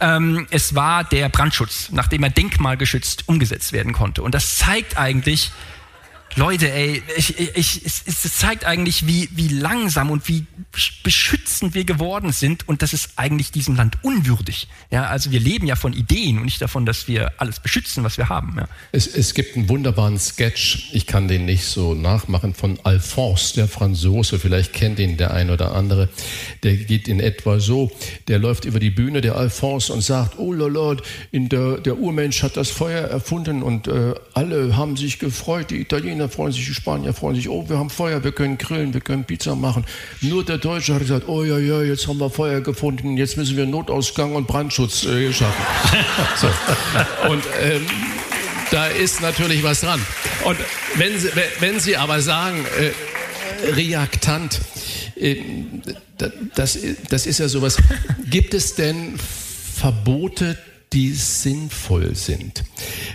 Ähm, es war der Brandschutz, nachdem er denkmalgeschützt umgesetzt werden konnte. Und das zeigt eigentlich, Leute, ey, ich, ich, es, es zeigt eigentlich, wie, wie langsam und wie beschützend wir geworden sind und das ist eigentlich diesem Land unwürdig. Ja, also wir leben ja von Ideen und nicht davon, dass wir alles beschützen, was wir haben. Ja. Es, es gibt einen wunderbaren Sketch, ich kann den nicht so nachmachen, von Alphonse, der Franzose, vielleicht kennt ihn der ein oder andere. Der geht in etwa so, der läuft über die Bühne, der Alphonse, und sagt, oh la, in der, der Urmensch hat das Feuer erfunden und äh, alle haben sich gefreut, die Italiener Italiener freuen sich, die Spanier freuen sich, oh, wir haben Feuer, wir können grillen, wir können Pizza machen. Nur der Deutsche hat gesagt, oh ja, ja, jetzt haben wir Feuer gefunden, jetzt müssen wir Notausgang und Brandschutz äh, schaffen. so. Und ähm, da ist natürlich was dran. Und wenn Sie, wenn Sie aber sagen, äh, reaktant, äh, das, das ist ja sowas. Gibt es denn Verbote, die sinnvoll sind,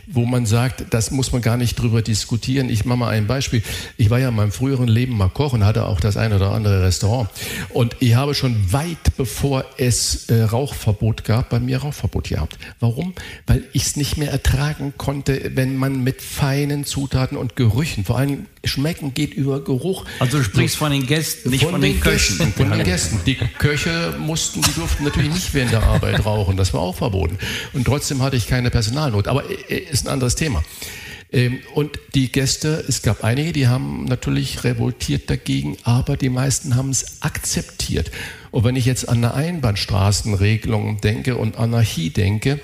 wo man sagt, das muss man gar nicht drüber diskutieren. Ich mache mal ein Beispiel. Ich war ja in meinem früheren Leben mal Koch und hatte auch das ein oder andere Restaurant. Und ich habe schon weit bevor es äh, Rauchverbot gab, bei mir Rauchverbot gehabt. Warum? Weil ich es nicht mehr ertragen konnte, wenn man mit feinen Zutaten und Gerüchen, vor allem Schmecken geht über Geruch. Also du sprichst von den Gästen, nicht von, von den, den Köchen. Gästen, von den Gästen. Die Köche mussten, die durften natürlich nicht während der Arbeit rauchen. Das war auch verboten. Und trotzdem hatte ich keine Personalnot. Aber äh, ist ein anderes Thema. Ähm, und die Gäste, es gab einige, die haben natürlich revoltiert dagegen, aber die meisten haben es akzeptiert. Und wenn ich jetzt an eine Einbahnstraßenregelung denke und Anarchie denke,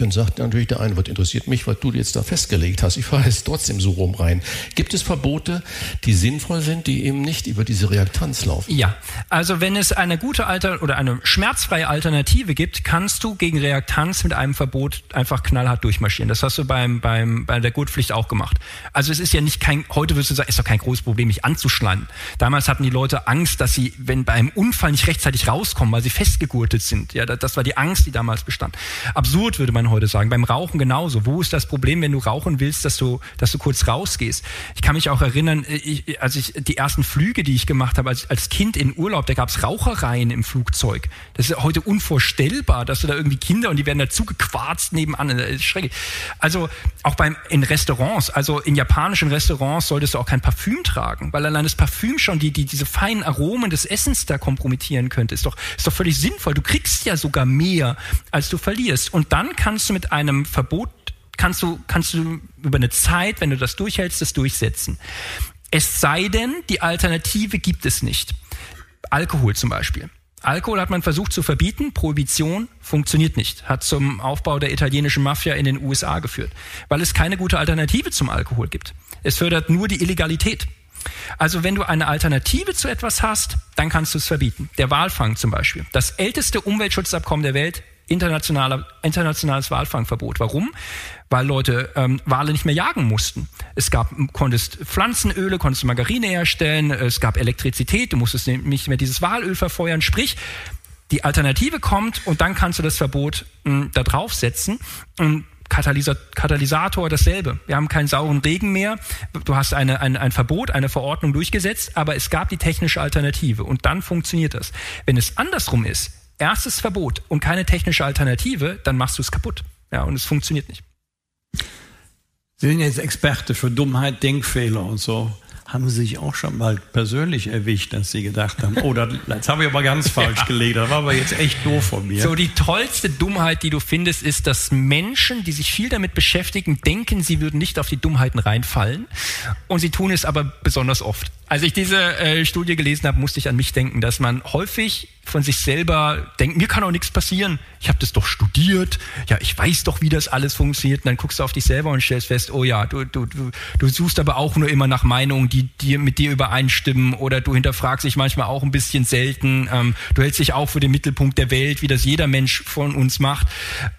dann sagt natürlich der eine, was interessiert mich, was du jetzt da festgelegt hast. Ich fahre jetzt trotzdem so rum rein. Gibt es Verbote, die sinnvoll sind, die eben nicht über diese Reaktanz laufen? Ja, also wenn es eine gute Alter oder eine schmerzfreie Alternative gibt, kannst du gegen Reaktanz mit einem Verbot einfach knallhart durchmarschieren. Das hast du beim, beim, bei der Gurtpflicht auch gemacht. Also es ist ja nicht kein, heute würdest du sagen, ist doch kein großes Problem, mich anzuschneiden. Damals hatten die Leute Angst, dass sie, wenn bei einem Unfall nicht rechtzeitig rauskommen, weil sie festgegurtet sind. Ja, das war die Angst, die damals bestand. Absurd würde man heute sagen. Beim Rauchen genauso. Wo ist das Problem, wenn du rauchen willst, dass du, dass du kurz rausgehst? Ich kann mich auch erinnern, ich, als ich die ersten Flüge, die ich gemacht habe, als, als Kind in Urlaub, da gab es Rauchereien im Flugzeug. Das ist heute unvorstellbar, dass du da irgendwie Kinder und die werden dazu gequarzt nebenan. Schrecklich. Also auch beim in Restaurants, also in japanischen Restaurants solltest du auch kein Parfüm tragen, weil allein das Parfüm schon die, die diese feinen Aromen des Essens da kompromittieren könnte. Ist doch, ist doch völlig sinnvoll. Du kriegst ja sogar mehr, als du verlierst. Und dann kannst du mit einem Verbot kannst du, kannst du über eine Zeit, wenn du das durchhältst, das durchsetzen. Es sei denn, die Alternative gibt es nicht. Alkohol zum Beispiel. Alkohol hat man versucht zu verbieten, Prohibition funktioniert nicht, hat zum Aufbau der italienischen Mafia in den USA geführt, weil es keine gute Alternative zum Alkohol gibt. Es fördert nur die Illegalität. Also wenn du eine Alternative zu etwas hast, dann kannst du es verbieten. Der Walfang zum Beispiel. Das älteste Umweltschutzabkommen der Welt internationaler, internationales Walfangverbot. Warum? Weil Leute ähm, Wale nicht mehr jagen mussten. Es gab, konntest Pflanzenöle, konntest Margarine herstellen, es gab Elektrizität, du musstest nicht mehr dieses Walöl verfeuern. Sprich, die Alternative kommt und dann kannst du das Verbot mh, da draufsetzen. Und Katalysator dasselbe. Wir haben keinen sauren Regen mehr. Du hast eine, ein, ein Verbot, eine Verordnung durchgesetzt, aber es gab die technische Alternative und dann funktioniert das. Wenn es andersrum ist, erstes Verbot und keine technische Alternative, dann machst du es kaputt. Ja, und es funktioniert nicht. Sie sind jetzt Experte für Dummheit, Denkfehler und so. Haben Sie sich auch schon mal persönlich erwischt, dass Sie gedacht haben, oh, das, das habe ich aber ganz falsch gelegt, das war aber jetzt echt doof von mir. So, die tollste Dummheit, die du findest, ist, dass Menschen, die sich viel damit beschäftigen, denken, sie würden nicht auf die Dummheiten reinfallen und sie tun es aber besonders oft. Als ich diese äh, Studie gelesen habe, musste ich an mich denken, dass man häufig von sich selber denkt, mir kann auch nichts passieren. Ich habe das doch studiert. Ja, ich weiß doch, wie das alles funktioniert. Und dann guckst du auf dich selber und stellst fest, oh ja, du, du, du, du suchst aber auch nur immer nach Meinungen, die dir mit dir übereinstimmen oder du hinterfragst dich manchmal auch ein bisschen selten. Ähm, du hältst dich auch für den Mittelpunkt der Welt, wie das jeder Mensch von uns macht.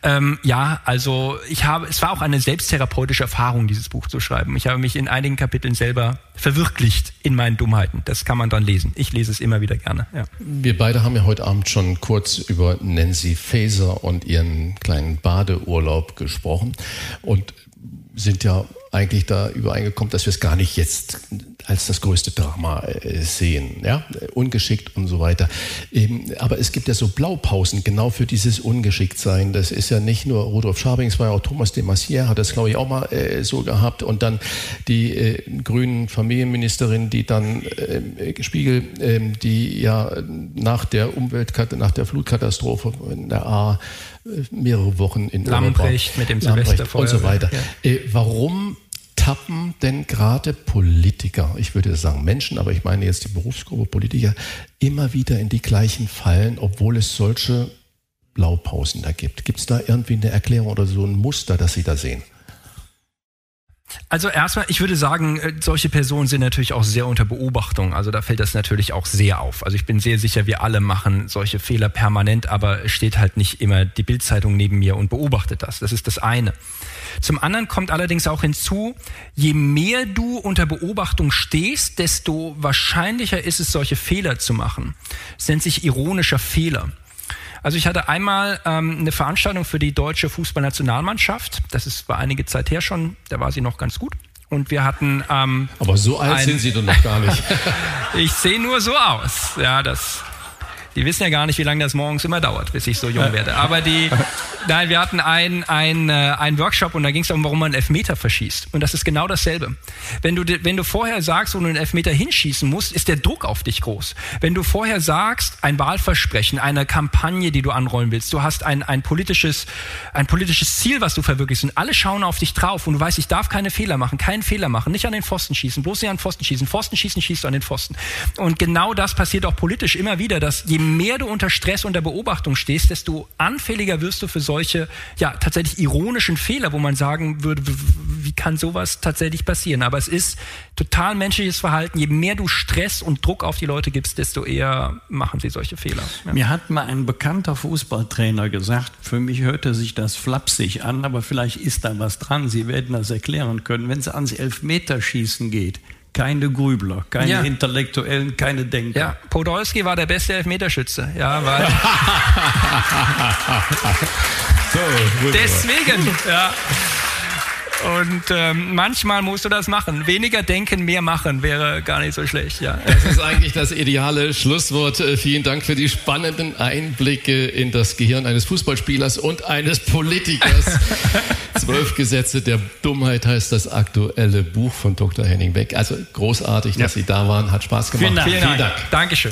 Ähm, ja, also ich habe, es war auch eine selbsttherapeutische Erfahrung, dieses Buch zu schreiben. Ich habe mich in einigen Kapiteln selber verwirklicht in meinen Dummheiten. Das kann man dann lesen. Ich lese es immer wieder gerne. Ja. Wir beide haben ja heute Abend schon kurz über Nancy Faeser und ihren kleinen Badeurlaub gesprochen und sind ja eigentlich da übereingekommen, dass wir es gar nicht jetzt als das größte Drama äh, sehen, ja, ungeschickt und so weiter. Aber es gibt ja so Blaupausen genau für dieses Ungeschicktsein. Das ist ja nicht nur Rudolf Schabing, es war ja auch Thomas de Maizière, hat das glaube ich auch mal äh, so gehabt und dann die äh, grünen Familienministerin, die dann äh, Spiegel, äh, die ja nach der Umweltkatastrophe, nach der Flutkatastrophe in der A mehrere Wochen in Lamprecht mit dem Silvesterfeuer und so weiter. Ja. Äh, warum tappen denn gerade Politiker, ich würde sagen Menschen, aber ich meine jetzt die Berufsgruppe Politiker, immer wieder in die gleichen Fallen, obwohl es solche Blaupausen da gibt? Gibt es da irgendwie eine Erklärung oder so ein Muster, das Sie da sehen? Also erstmal, ich würde sagen, äh, solche Personen sind natürlich auch sehr unter Beobachtung. Also da fällt das natürlich auch sehr auf. Also ich bin sehr sicher, wir alle machen solche Fehler permanent, aber steht halt nicht immer die Bildzeitung neben mir und beobachtet das. Das ist das eine. Zum anderen kommt allerdings auch hinzu, je mehr du unter Beobachtung stehst, desto wahrscheinlicher ist es, solche Fehler zu machen. Es nennt sich ironischer Fehler. Also ich hatte einmal ähm, eine Veranstaltung für die deutsche Fußballnationalmannschaft. Das ist war einige Zeit her schon, da war sie noch ganz gut. Und wir hatten. Ähm, Aber so alt ein, sind Sie doch noch gar nicht. ich sehe nur so aus. Ja, das die wissen ja gar nicht, wie lange das morgens immer dauert, bis ich so jung werde. Aber die, nein, wir hatten einen ein, ein Workshop und da ging es darum, warum man einen Elfmeter verschießt. Und das ist genau dasselbe. Wenn du, wenn du vorher sagst, wo du einen Elfmeter hinschießen musst, ist der Druck auf dich groß. Wenn du vorher sagst, ein Wahlversprechen, eine Kampagne, die du anrollen willst, du hast ein, ein politisches, ein politisches Ziel, was du verwirklichst und alle schauen auf dich drauf und du weißt, ich darf keine Fehler machen, keinen Fehler machen, nicht an den Pfosten schießen, bloß nicht an den Pfosten schießen, Pfosten schießen, schießt du an den Pfosten. Und genau das passiert auch politisch immer wieder, dass je mehr du unter Stress, unter Beobachtung stehst, desto anfälliger wirst du für solche, ja, tatsächlich ironischen Fehler, wo man sagen würde, wie kann sowas tatsächlich passieren? Aber es ist total menschliches Verhalten. Je mehr du Stress und Druck auf die Leute gibst, desto eher machen sie solche Fehler. Ja. Mir hat mal ein bekannter Fußballtrainer gesagt, für mich hörte sich das flapsig an, aber vielleicht ist da was dran. Sie werden das erklären können. Wenn es ans Elfmeterschießen geht, keine Grübler, keine ja. Intellektuellen, keine Denker. Ja, Podolski war der beste Elfmeterschütze. Ja, weil so, Deswegen, ja. Und ähm, manchmal musst du das machen. Weniger denken, mehr machen wäre gar nicht so schlecht. Ja. Das ist eigentlich das ideale Schlusswort. Äh, vielen Dank für die spannenden Einblicke in das Gehirn eines Fußballspielers und eines Politikers. Zwölf Gesetze der Dummheit heißt das aktuelle Buch von Dr. Henning Beck. Also großartig, dass ja. Sie da waren. Hat Spaß gemacht. Vielen Dank. Vielen Dank. Vielen Dank. Dankeschön.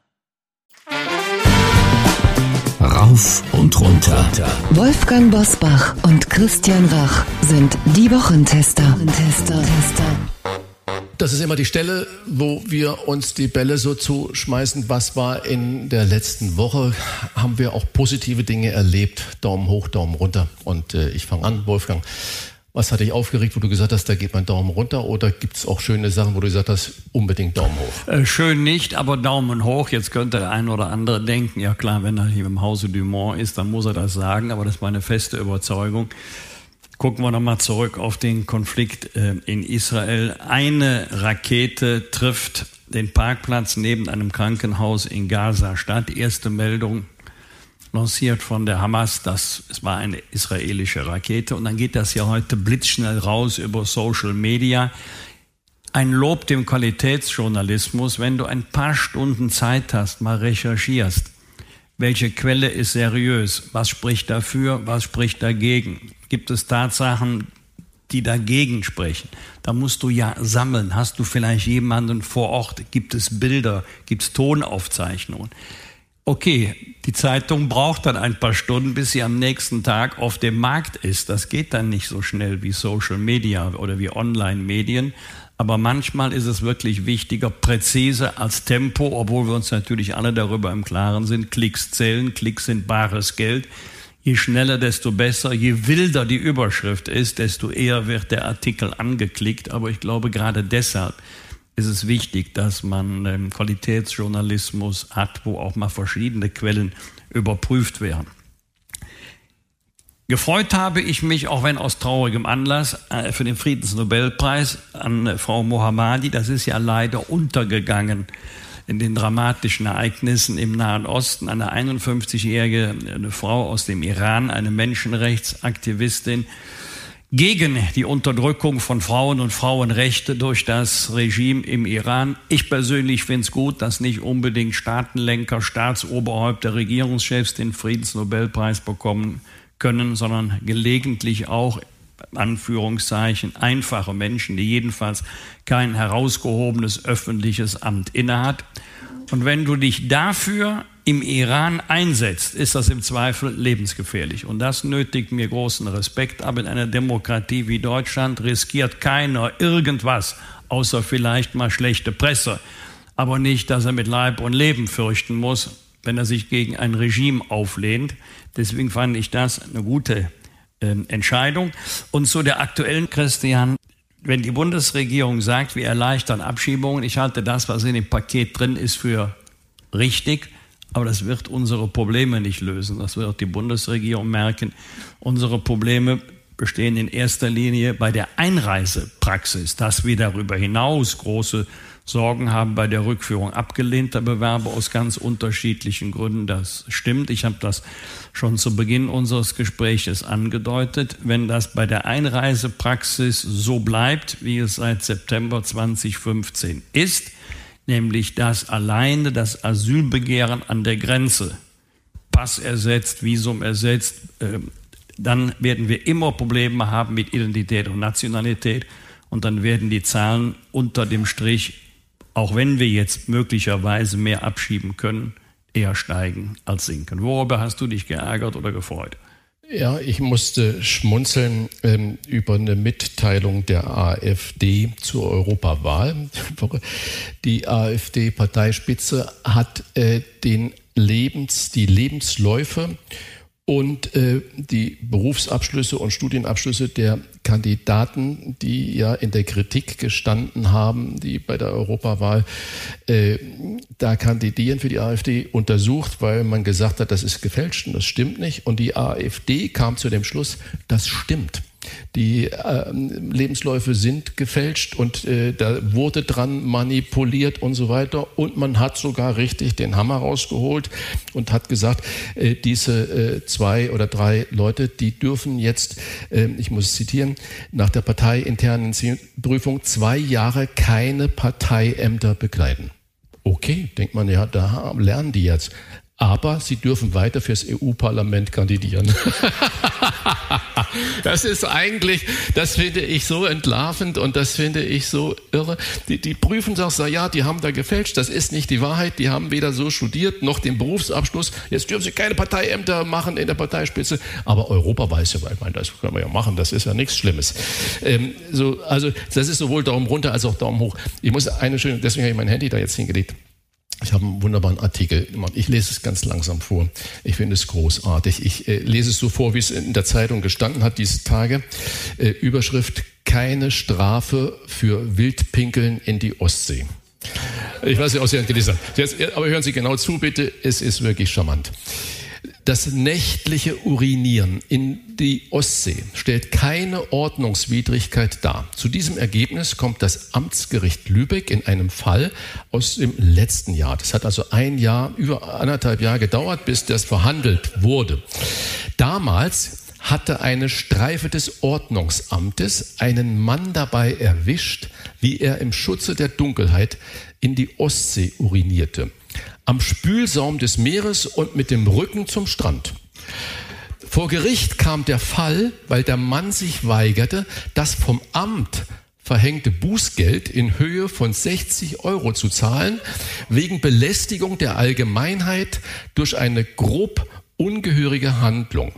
Rauf und runter. Wolfgang Bosbach und Christian Rach sind die Wochentester. Das ist immer die Stelle, wo wir uns die Bälle so zuschmeißen. Was war in der letzten Woche? Haben wir auch positive Dinge erlebt? Daumen hoch, Daumen runter. Und äh, ich fange an, Wolfgang. Was hat dich aufgeregt, wo du gesagt hast, da geht mein Daumen runter? Oder gibt es auch schöne Sachen, wo du gesagt hast, unbedingt Daumen hoch? Äh, schön nicht, aber Daumen hoch. Jetzt könnte der ein oder andere denken, ja klar, wenn er hier im Hause Dumont ist, dann muss er das sagen, aber das ist meine feste Überzeugung. Gucken wir nochmal zurück auf den Konflikt äh, in Israel. Eine Rakete trifft den Parkplatz neben einem Krankenhaus in Gaza-Stadt. Erste Meldung lanciert von der Hamas, das war eine israelische Rakete. Und dann geht das ja heute blitzschnell raus über Social Media. Ein Lob dem Qualitätsjournalismus, wenn du ein paar Stunden Zeit hast, mal recherchierst. Welche Quelle ist seriös? Was spricht dafür? Was spricht dagegen? Gibt es Tatsachen, die dagegen sprechen? Da musst du ja sammeln. Hast du vielleicht jemanden vor Ort? Gibt es Bilder? Gibt es Tonaufzeichnungen? Okay, die Zeitung braucht dann ein paar Stunden, bis sie am nächsten Tag auf dem Markt ist. Das geht dann nicht so schnell wie Social Media oder wie Online-Medien. Aber manchmal ist es wirklich wichtiger, präzise als Tempo, obwohl wir uns natürlich alle darüber im Klaren sind. Klicks zählen, Klicks sind bares Geld. Je schneller, desto besser. Je wilder die Überschrift ist, desto eher wird der Artikel angeklickt. Aber ich glaube, gerade deshalb ist es wichtig, dass man ähm, Qualitätsjournalismus hat, wo auch mal verschiedene Quellen überprüft werden. Gefreut habe ich mich, auch wenn aus traurigem Anlass, äh, für den Friedensnobelpreis an äh, Frau Mohammadi. Das ist ja leider untergegangen in den dramatischen Ereignissen im Nahen Osten. Eine 51-jährige äh, Frau aus dem Iran, eine Menschenrechtsaktivistin, gegen die Unterdrückung von Frauen und Frauenrechte durch das Regime im Iran. Ich persönlich finde es gut, dass nicht unbedingt Staatenlenker, Staatsoberhäupter, Regierungschefs den Friedensnobelpreis bekommen können, sondern gelegentlich auch Anführungszeichen einfache Menschen, die jedenfalls kein herausgehobenes öffentliches Amt innehat. Und wenn du dich dafür im Iran einsetzt, ist das im Zweifel lebensgefährlich. Und das nötigt mir großen Respekt. Aber in einer Demokratie wie Deutschland riskiert keiner irgendwas, außer vielleicht mal schlechte Presse. Aber nicht, dass er mit Leib und Leben fürchten muss, wenn er sich gegen ein Regime auflehnt. Deswegen fand ich das eine gute äh, Entscheidung. Und zu der aktuellen Christian, wenn die Bundesregierung sagt, wir erleichtern Abschiebungen, ich halte das, was in dem Paket drin ist, für richtig. Aber das wird unsere Probleme nicht lösen. Das wird die Bundesregierung merken. Unsere Probleme bestehen in erster Linie bei der Einreisepraxis, dass wir darüber hinaus große Sorgen haben bei der Rückführung abgelehnter Bewerber aus ganz unterschiedlichen Gründen. Das stimmt. Ich habe das schon zu Beginn unseres Gespräches angedeutet. Wenn das bei der Einreisepraxis so bleibt, wie es seit September 2015 ist, nämlich dass alleine das Asylbegehren an der Grenze, Pass ersetzt, Visum ersetzt, äh, dann werden wir immer Probleme haben mit Identität und Nationalität und dann werden die Zahlen unter dem Strich, auch wenn wir jetzt möglicherweise mehr abschieben können, eher steigen als sinken. Worüber hast du dich geärgert oder gefreut? Ja, ich musste schmunzeln ähm, über eine Mitteilung der AfD zur Europawahl. Die AfD-Parteispitze hat äh, den Lebens, die Lebensläufe und äh, die Berufsabschlüsse und Studienabschlüsse der Kandidaten, die ja in der Kritik gestanden haben, die bei der Europawahl äh, da kandidieren für die AfD, untersucht, weil man gesagt hat, das ist gefälscht und das stimmt nicht. Und die AfD kam zu dem Schluss, das stimmt. Die äh, Lebensläufe sind gefälscht und äh, da wurde dran manipuliert und so weiter. Und man hat sogar richtig den Hammer rausgeholt und hat gesagt, äh, diese äh, zwei oder drei Leute, die dürfen jetzt, äh, ich muss zitieren, nach der parteiinternen Prüfung zwei Jahre keine Parteiämter bekleiden. Okay, denkt man, ja, da lernen die jetzt aber sie dürfen weiter fürs EU-Parlament kandidieren. das ist eigentlich, das finde ich so entlarvend und das finde ich so irre. Die, die prüfen das, ja, die haben da gefälscht, das ist nicht die Wahrheit, die haben weder so studiert noch den Berufsabschluss. Jetzt dürfen sie keine Parteiämter machen in der Parteispitze, aber Europa weiß ja, ich meine, das können wir ja machen, das ist ja nichts Schlimmes. Ähm, so, also das ist sowohl Daumen runter als auch Daumen hoch. Ich muss eine schöne, deswegen habe ich mein Handy da jetzt hingelegt. Ich habe einen wunderbaren Artikel. Ich lese es ganz langsam vor. Ich finde es großartig. Ich äh, lese es so vor, wie es in der Zeitung gestanden hat diese Tage. Äh, Überschrift Keine Strafe für Wildpinkeln in die Ostsee. Ich weiß nicht, ob Sie das gelesen haben. aber hören Sie genau zu, bitte. Es ist wirklich charmant. Das nächtliche Urinieren in die Ostsee stellt keine Ordnungswidrigkeit dar. Zu diesem Ergebnis kommt das Amtsgericht Lübeck in einem Fall aus dem letzten Jahr. Das hat also ein Jahr, über anderthalb Jahre gedauert, bis das verhandelt wurde. Damals hatte eine Streife des Ordnungsamtes einen Mann dabei erwischt, wie er im Schutze der Dunkelheit in die Ostsee urinierte am Spülsaum des Meeres und mit dem Rücken zum Strand. Vor Gericht kam der Fall, weil der Mann sich weigerte, das vom Amt verhängte Bußgeld in Höhe von 60 Euro zu zahlen, wegen Belästigung der Allgemeinheit durch eine grob ungehörige Handlung.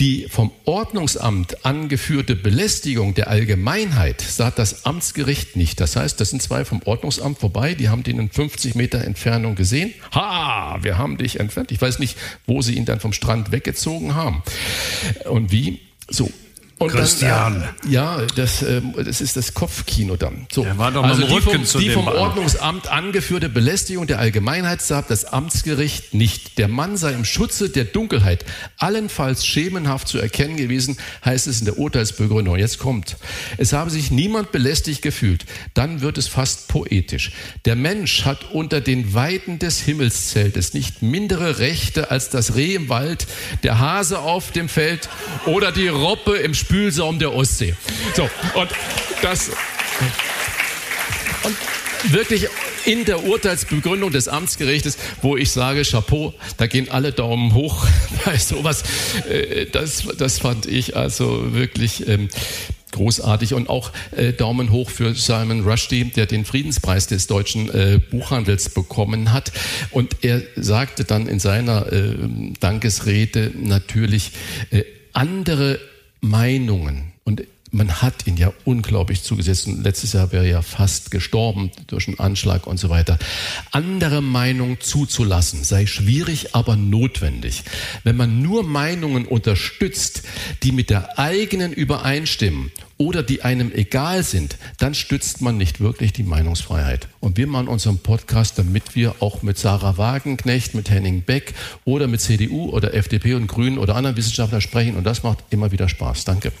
Die vom Ordnungsamt angeführte Belästigung der Allgemeinheit sah das Amtsgericht nicht. Das heißt, das sind zwei vom Ordnungsamt vorbei, die haben den in 50 Meter Entfernung gesehen. Ha, wir haben dich entfernt. Ich weiß nicht, wo sie ihn dann vom Strand weggezogen haben und wie. So, und Christian. Dann, äh, ja, das, äh, das ist das Kopfkino dann. So. Er war doch also die vom, die vom Ordnungsamt angeführte Belästigung der Allgemeinheit sah das Amtsgericht nicht. Der Mann sei im Schutze der Dunkelheit allenfalls schemenhaft zu erkennen gewesen, heißt es in der Urteilsbegründung. Jetzt kommt. Es habe sich niemand belästigt gefühlt. Dann wird es fast poetisch. Der Mensch hat unter den Weiden des Himmelszeltes nicht mindere Rechte als das Reh im Wald, der Hase auf dem Feld oder die Robbe im Spülsaum der Ostsee. So, und das. Und wirklich in der Urteilsbegründung des Amtsgerichtes, wo ich sage, Chapeau, da gehen alle Daumen hoch bei sowas. Äh, das, das fand ich also wirklich ähm, großartig und auch äh, Daumen hoch für Simon Rushdie, der den Friedenspreis des deutschen äh, Buchhandels bekommen hat. Und er sagte dann in seiner Dankesrede natürlich, andere Meinungen. Und man hat ihn ja unglaublich zugesetzt. Und letztes Jahr wäre er ja fast gestorben durch einen Anschlag und so weiter. Andere Meinungen zuzulassen sei schwierig, aber notwendig. Wenn man nur Meinungen unterstützt, die mit der eigenen übereinstimmen oder die einem egal sind, dann stützt man nicht wirklich die Meinungsfreiheit. Und wir machen unseren Podcast, damit wir auch mit Sarah Wagenknecht, mit Henning Beck oder mit CDU oder FDP und Grünen oder anderen Wissenschaftlern sprechen. Und das macht immer wieder Spaß. Danke.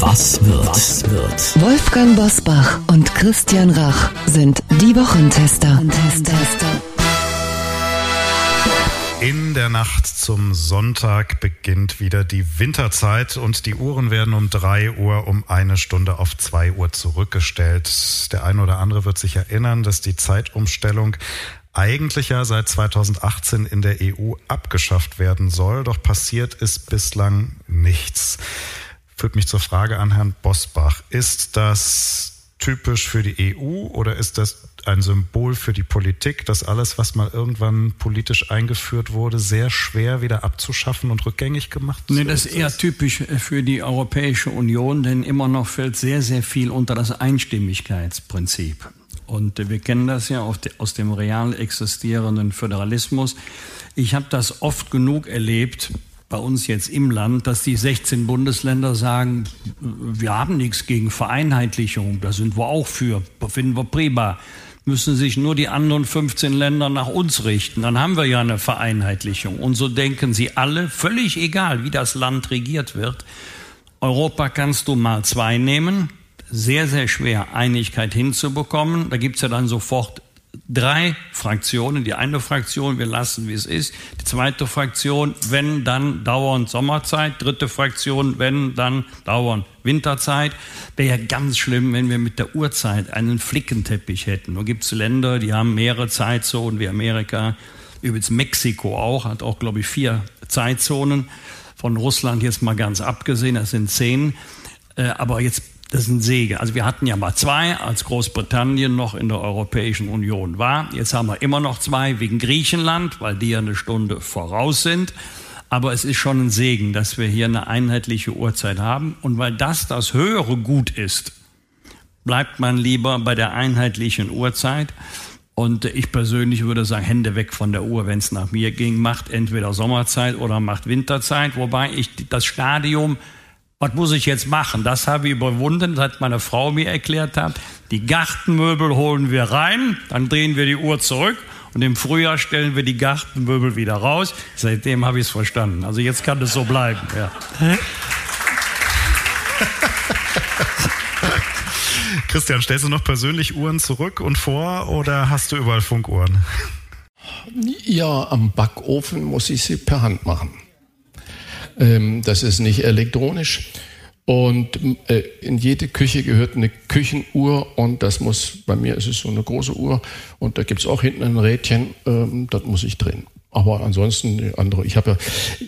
Was wird? Was wird? Wolfgang Bosbach und Christian Rach sind die Wochentester. In der Nacht zum Sonntag beginnt wieder die Winterzeit und die Uhren werden um drei Uhr um eine Stunde auf zwei Uhr zurückgestellt. Der eine oder andere wird sich erinnern, dass die Zeitumstellung eigentlich ja seit 2018 in der EU abgeschafft werden soll, doch passiert ist bislang nichts führt mich zur Frage an Herrn Bosbach. Ist das typisch für die EU oder ist das ein Symbol für die Politik, dass alles, was mal irgendwann politisch eingeführt wurde, sehr schwer wieder abzuschaffen und rückgängig gemacht wird? Nee, das ist eher typisch für die Europäische Union, denn immer noch fällt sehr, sehr viel unter das Einstimmigkeitsprinzip. Und wir kennen das ja aus dem real existierenden Föderalismus. Ich habe das oft genug erlebt, bei uns jetzt im Land, dass die 16 Bundesländer sagen, wir haben nichts gegen Vereinheitlichung, da sind wir auch für, finden wir prima. Müssen sich nur die anderen 15 Länder nach uns richten, dann haben wir ja eine Vereinheitlichung. Und so denken sie alle, völlig egal, wie das Land regiert wird. Europa kannst du mal zwei nehmen, sehr, sehr schwer Einigkeit hinzubekommen. Da gibt's ja dann sofort drei Fraktionen. Die eine Fraktion, wir lassen, wie es ist. Die zweite Fraktion, wenn, dann dauernd Sommerzeit. Dritte Fraktion, wenn, dann dauernd Winterzeit. Wäre ja ganz schlimm, wenn wir mit der Uhrzeit einen Flickenteppich hätten. Nur gibt es Länder, die haben mehrere Zeitzonen, wie Amerika. Übrigens Mexiko auch, hat auch, glaube ich, vier Zeitzonen. Von Russland jetzt mal ganz abgesehen, das sind zehn. Äh, aber jetzt das ist ein Segen. Also wir hatten ja mal zwei, als Großbritannien noch in der Europäischen Union war. Jetzt haben wir immer noch zwei wegen Griechenland, weil die ja eine Stunde voraus sind. Aber es ist schon ein Segen, dass wir hier eine einheitliche Uhrzeit haben. Und weil das das höhere Gut ist, bleibt man lieber bei der einheitlichen Uhrzeit. Und ich persönlich würde sagen, Hände weg von der Uhr, wenn es nach mir ging. Macht entweder Sommerzeit oder macht Winterzeit. Wobei ich das Stadium, was muss ich jetzt machen? Das habe ich überwunden, seit meine Frau mir erklärt hat. Die Gartenmöbel holen wir rein, dann drehen wir die Uhr zurück und im Frühjahr stellen wir die Gartenmöbel wieder raus. Seitdem habe ich es verstanden. Also jetzt kann es so bleiben. Ja. Christian, stellst du noch persönlich Uhren zurück und vor oder hast du überall Funkuhren? Ja, am Backofen muss ich sie per Hand machen. Ähm, das ist nicht elektronisch. Und äh, in jede Küche gehört eine Küchenuhr und das muss, bei mir ist es so eine große Uhr und da gibt es auch hinten ein Rädchen, ähm, das muss ich drehen. Aber ansonsten die andere, ich habe ja,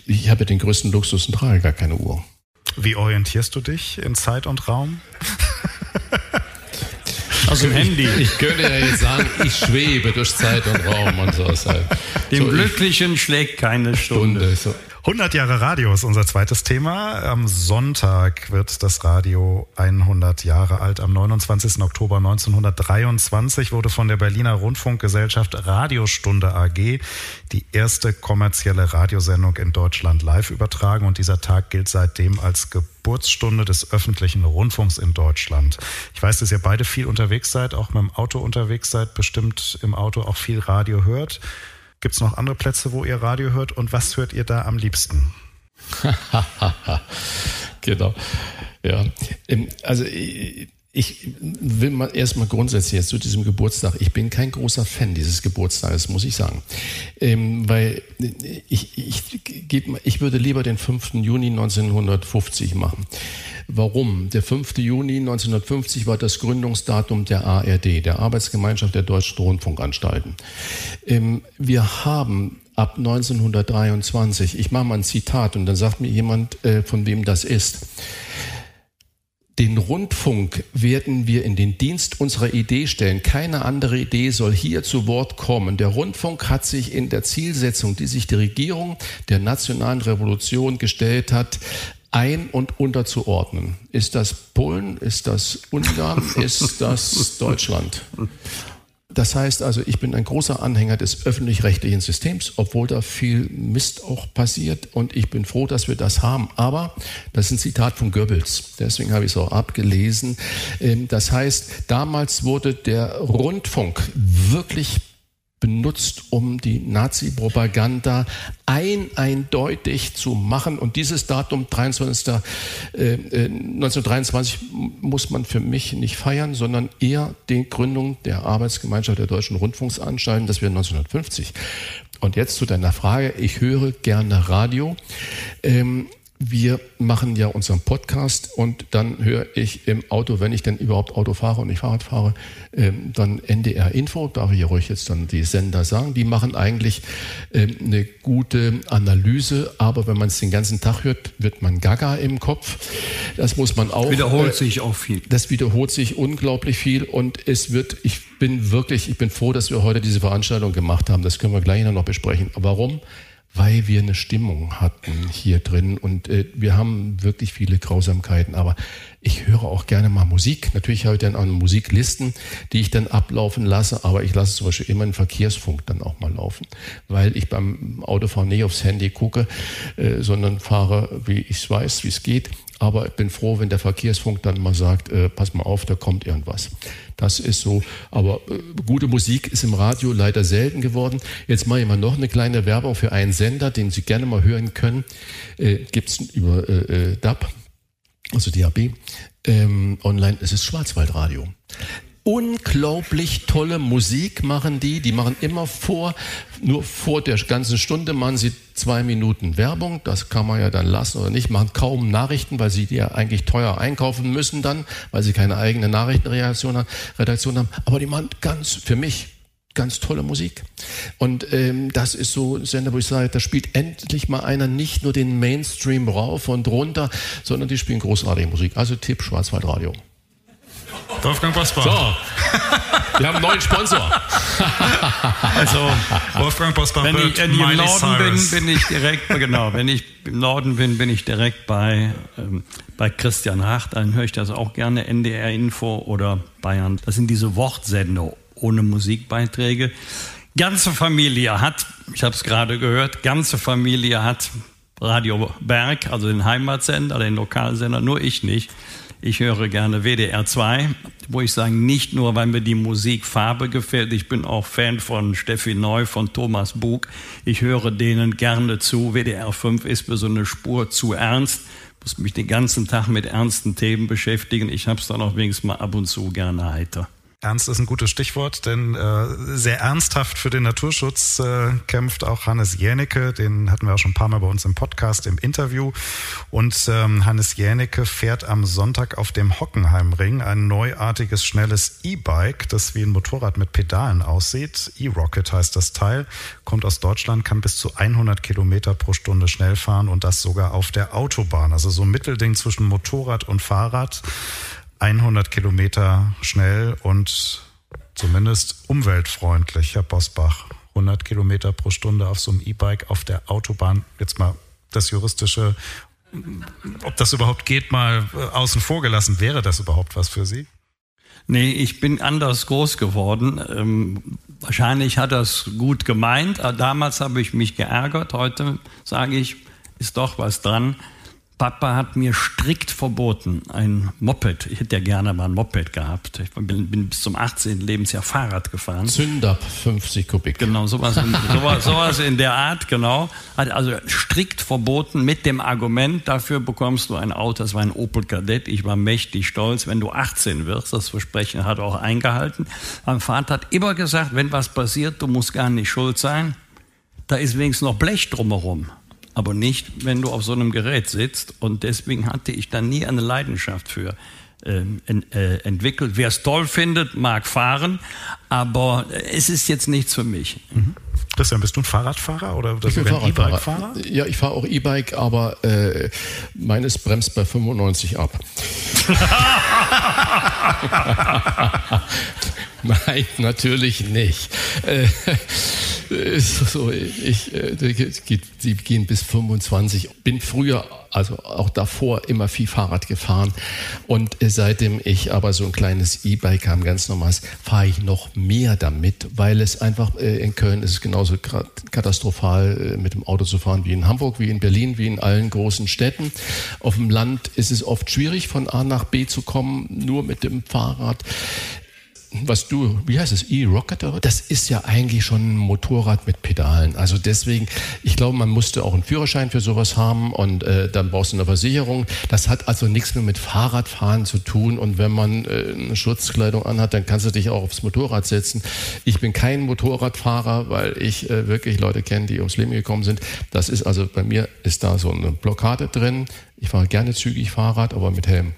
ich habe ja den größten Luxus und trage gar keine Uhr. Wie orientierst du dich in Zeit und Raum? Aus dem Handy. Ich könnte ja jetzt sagen, ich schwebe durch Zeit und Raum und so. Dem so, Glücklichen schlägt keine Stunde. Stunde so. 100 Jahre Radio ist unser zweites Thema. Am Sonntag wird das Radio 100 Jahre alt. Am 29. Oktober 1923 wurde von der Berliner Rundfunkgesellschaft Radiostunde AG die erste kommerzielle Radiosendung in Deutschland live übertragen und dieser Tag gilt seitdem als Geburtsstunde des öffentlichen Rundfunks in Deutschland. Ich weiß, dass ihr beide viel unterwegs seid, auch mit dem Auto unterwegs seid, bestimmt im Auto auch viel Radio hört. Gibt es noch andere Plätze, wo ihr Radio hört und was hört ihr da am liebsten? genau. Ja. Also ich will mal erstmal grundsätzlich jetzt zu diesem Geburtstag. Ich bin kein großer Fan dieses Geburtstages, muss ich sagen. Ähm, weil ich, ich, ich würde lieber den 5. Juni 1950 machen. Warum? Der 5. Juni 1950 war das Gründungsdatum der ARD, der Arbeitsgemeinschaft der Deutschen Rundfunkanstalten. Ähm, wir haben ab 1923, ich mache mal ein Zitat und dann sagt mir jemand, äh, von wem das ist. Den Rundfunk werden wir in den Dienst unserer Idee stellen. Keine andere Idee soll hier zu Wort kommen. Der Rundfunk hat sich in der Zielsetzung, die sich die Regierung der nationalen Revolution gestellt hat, ein- und unterzuordnen. Ist das Polen? Ist das Ungarn? Ist das Deutschland? Das heißt also, ich bin ein großer Anhänger des öffentlich-rechtlichen Systems, obwohl da viel Mist auch passiert und ich bin froh, dass wir das haben. Aber das ist ein Zitat von Goebbels, deswegen habe ich es auch abgelesen. Ähm, das heißt, damals wurde der Rundfunk wirklich benutzt, um die Nazi-Propaganda ein eindeutig zu machen. Und dieses Datum 23. Äh, 1923 äh, muss man für mich nicht feiern, sondern eher die Gründung der Arbeitsgemeinschaft der Deutschen Rundfunksanstalten, das wir 1950. Und jetzt zu deiner Frage. Ich höre gerne Radio. Ähm, wir machen ja unseren Podcast und dann höre ich im Auto, wenn ich denn überhaupt Auto fahre und nicht Fahrrad fahre, ähm, dann NDR Info, darf ich ja ruhig jetzt dann die Sender sagen, die machen eigentlich ähm, eine gute Analyse, aber wenn man es den ganzen Tag hört, wird man gaga im Kopf. Das muss man auch. Wiederholt äh, sich auch viel. Das wiederholt sich unglaublich viel und es wird, ich bin wirklich, ich bin froh, dass wir heute diese Veranstaltung gemacht haben. Das können wir gleich noch besprechen. Warum? Weil wir eine Stimmung hatten hier drin und äh, wir haben wirklich viele Grausamkeiten, aber ich höre auch gerne mal Musik. Natürlich habe ich dann auch Musiklisten, die ich dann ablaufen lasse, aber ich lasse zum Beispiel immer einen Verkehrsfunk dann auch mal laufen, weil ich beim Autofahren nicht aufs Handy gucke, äh, sondern fahre, wie ich weiß, wie es geht. Aber ich bin froh, wenn der Verkehrsfunk dann mal sagt, äh, pass mal auf, da kommt irgendwas. Das ist so. Aber äh, gute Musik ist im Radio leider selten geworden. Jetzt mache ich mal noch eine kleine Werbung für einen Sender, den Sie gerne mal hören können. Äh, Gibt es über äh, äh DAB also DAB, ähm, online, es ist Schwarzwaldradio. Unglaublich tolle Musik machen die. Die machen immer vor, nur vor der ganzen Stunde machen sie zwei Minuten Werbung. Das kann man ja dann lassen oder nicht. Machen kaum Nachrichten, weil sie die ja eigentlich teuer einkaufen müssen dann, weil sie keine eigene Nachrichtenredaktion haben. Aber die machen ganz, für mich, ganz tolle Musik. Und ähm, das ist so ein Sender, wo ich sage, da spielt endlich mal einer nicht nur den Mainstream rauf und runter, sondern die spielen großartige Musik. Also Tipp Schwarzwaldradio. Wolfgang Bosbach. So. Wir haben einen neuen Sponsor. also Wolfgang Bosbach wenn ich, wenn ich im Norden bin, bin ich direkt, genau, wenn ich im Norden bin, bin ich direkt bei, ähm, bei Christian Rach, dann höre ich das auch gerne, NDR Info oder Bayern. Das sind diese Wortsender ohne Musikbeiträge. Ganze Familie hat, ich habe es gerade gehört, ganze Familie hat Radio Berg, also den Heimatsender, den Lokalsender, nur ich nicht. Ich höre gerne WDR 2, wo ich sage, nicht nur, weil mir die Musik Farbe gefällt, ich bin auch Fan von Steffi Neu, von Thomas Bug. Ich höre denen gerne zu. WDR 5 ist mir so eine Spur zu ernst, muss mich den ganzen Tag mit ernsten Themen beschäftigen. Ich habe es dann auch wenigstens mal ab und zu gerne heiter. Ernst ist ein gutes Stichwort, denn äh, sehr ernsthaft für den Naturschutz äh, kämpft auch Hannes Jänicke. Den hatten wir auch schon ein paar Mal bei uns im Podcast, im Interview. Und ähm, Hannes Jänicke fährt am Sonntag auf dem Hockenheimring ein neuartiges, schnelles E-Bike, das wie ein Motorrad mit Pedalen aussieht. E-Rocket heißt das Teil, kommt aus Deutschland, kann bis zu 100 Kilometer pro Stunde schnell fahren und das sogar auf der Autobahn. Also so ein Mittelding zwischen Motorrad und Fahrrad. 100 Kilometer schnell und zumindest umweltfreundlich, Herr Bosbach. 100 Kilometer pro Stunde auf so einem E-Bike auf der Autobahn. Jetzt mal das juristische, ob das überhaupt geht, mal äh, außen vor gelassen. Wäre das überhaupt was für Sie? Nee, ich bin anders groß geworden. Ähm, wahrscheinlich hat das gut gemeint. Damals habe ich mich geärgert. Heute sage ich, ist doch was dran. Papa hat mir strikt verboten, ein Moped, ich hätte ja gerne mal ein Moped gehabt. Ich bin, bin bis zum 18. Lebensjahr Fahrrad gefahren. Zünder 50 Kubik. Genau, sowas in, sowas, sowas in der Art, genau. Hat also strikt verboten mit dem Argument, dafür bekommst du ein Auto, das war ein Opel Kadett. Ich war mächtig stolz, wenn du 18 wirst. Das Versprechen hat er auch eingehalten. Mein Vater hat immer gesagt, wenn was passiert, du musst gar nicht schuld sein. Da ist wenigstens noch Blech drumherum aber nicht, wenn du auf so einem Gerät sitzt. Und deswegen hatte ich da nie eine Leidenschaft für ähm, äh, entwickelt. Wer es toll findet, mag fahren, aber es ist jetzt nichts für mich. Mhm. Christian, bist du ein Fahrradfahrer oder ich bin E-Bike-Fahrer? Ja, ich fahre auch E-Bike, aber äh, meines bremst bei 95 ab. Nein, natürlich nicht. Äh, so, ich, äh, die gehen bis 25. Bin früher, also auch davor, immer viel Fahrrad gefahren. Und äh, seitdem ich aber so ein kleines E-Bike habe, ganz normales, fahre ich noch mehr damit, weil es einfach äh, in Köln ist es genauso katastrophal, mit dem Auto zu fahren wie in Hamburg, wie in Berlin, wie in allen großen Städten. Auf dem Land ist es oft schwierig, von A nach B zu kommen, nur mit dem Fahrrad was du, wie heißt es, E-Rocket, das ist ja eigentlich schon ein Motorrad mit Pedalen. Also deswegen, ich glaube, man musste auch einen Führerschein für sowas haben und äh, dann brauchst du eine Versicherung. Das hat also nichts mehr mit Fahrradfahren zu tun. Und wenn man äh, eine Schutzkleidung anhat, dann kannst du dich auch aufs Motorrad setzen. Ich bin kein Motorradfahrer, weil ich äh, wirklich Leute kenne, die ums Leben gekommen sind. Das ist also, bei mir ist da so eine Blockade drin. Ich fahre gerne zügig Fahrrad, aber mit Helm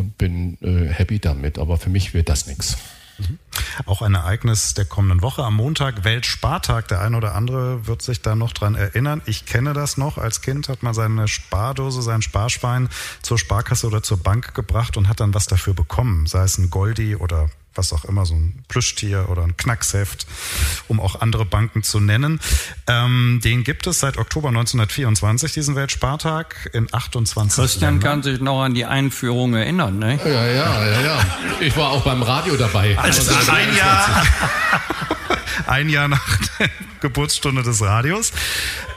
und bin äh, happy damit. Aber für mich wird das nichts. Mhm. Auch ein Ereignis der kommenden Woche am Montag, Weltspartag. Der eine oder andere wird sich da noch dran erinnern. Ich kenne das noch. Als Kind hat man seine Spardose, sein Sparschwein zur Sparkasse oder zur Bank gebracht und hat dann was dafür bekommen. Sei es ein Goldi oder was auch immer, so ein Plüschtier oder ein Knacksheft, um auch andere Banken zu nennen. Ähm, den gibt es seit Oktober 1924, diesen Weltspartag, in 28 Christian Ländern. kann sich noch an die Einführung erinnern, ne? Ja, ja, ja, ja. Ich war auch beim Radio dabei. Also ein Jahr, ein Jahr nach der Geburtsstunde des Radios.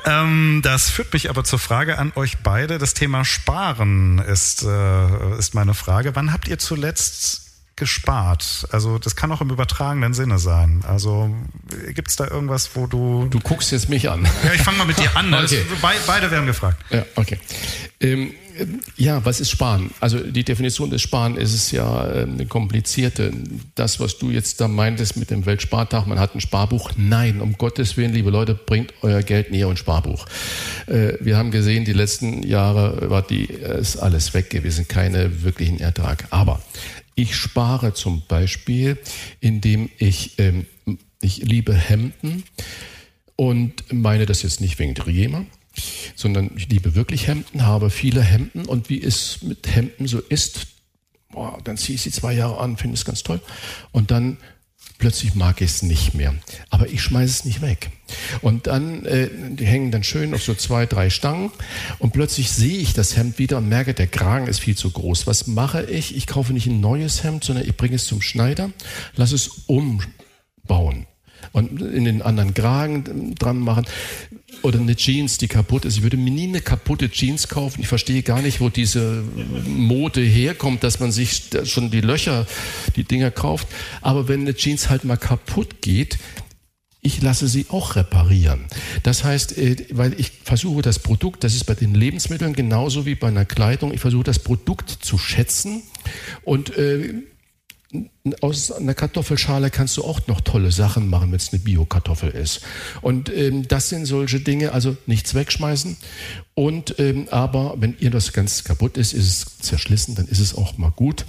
Ähm, das führt mich aber zur Frage an euch beide. Das Thema Sparen ist, äh, ist meine Frage. Wann habt ihr zuletzt gespart? Also das kann auch im übertragenen Sinne sein. Also gibt es da irgendwas, wo du... Du guckst jetzt mich an. Ja, ich fange mal mit dir an. okay. be beide werden gefragt. Ja, okay. Ähm, ja, was ist Sparen? Also die Definition des Sparen ist es ja äh, eine komplizierte. Das, was du jetzt da meintest mit dem Weltspartag, man hat ein Sparbuch. Nein, um Gottes Willen, liebe Leute, bringt euer Geld näher ein Sparbuch. Äh, wir haben gesehen, die letzten Jahre war die, ist alles weg gewesen, keine wirklichen Ertrag. Aber ich spare zum Beispiel, indem ich, ähm, ich liebe Hemden und meine das jetzt nicht wegen Triema, sondern ich liebe wirklich Hemden, habe viele Hemden und wie es mit Hemden so ist, boah, dann ziehe ich sie zwei Jahre an, finde es ganz toll. Und dann plötzlich mag ich es nicht mehr. Aber ich schmeiße es nicht weg. Und dann, äh, die hängen dann schön auf so zwei, drei Stangen und plötzlich sehe ich das Hemd wieder und merke, der Kragen ist viel zu groß. Was mache ich? Ich kaufe nicht ein neues Hemd, sondern ich bringe es zum Schneider, lasse es umbauen und in den anderen Kragen dran machen. Oder eine Jeans, die kaputt ist. Ich würde mir nie eine kaputte Jeans kaufen. Ich verstehe gar nicht, wo diese Mode herkommt, dass man sich schon die Löcher, die Dinger kauft. Aber wenn eine Jeans halt mal kaputt geht, ich lasse sie auch reparieren. Das heißt, äh, weil ich versuche das Produkt, das ist bei den Lebensmitteln genauso wie bei einer Kleidung, ich versuche das Produkt zu schätzen und äh, aus einer Kartoffelschale kannst du auch noch tolle Sachen machen, wenn es eine Bio-Kartoffel ist. Und ähm, das sind solche Dinge, also nichts wegschmeißen. Und ähm, aber wenn ihr das ganz kaputt ist, ist es zerschlissen, dann ist es auch mal gut.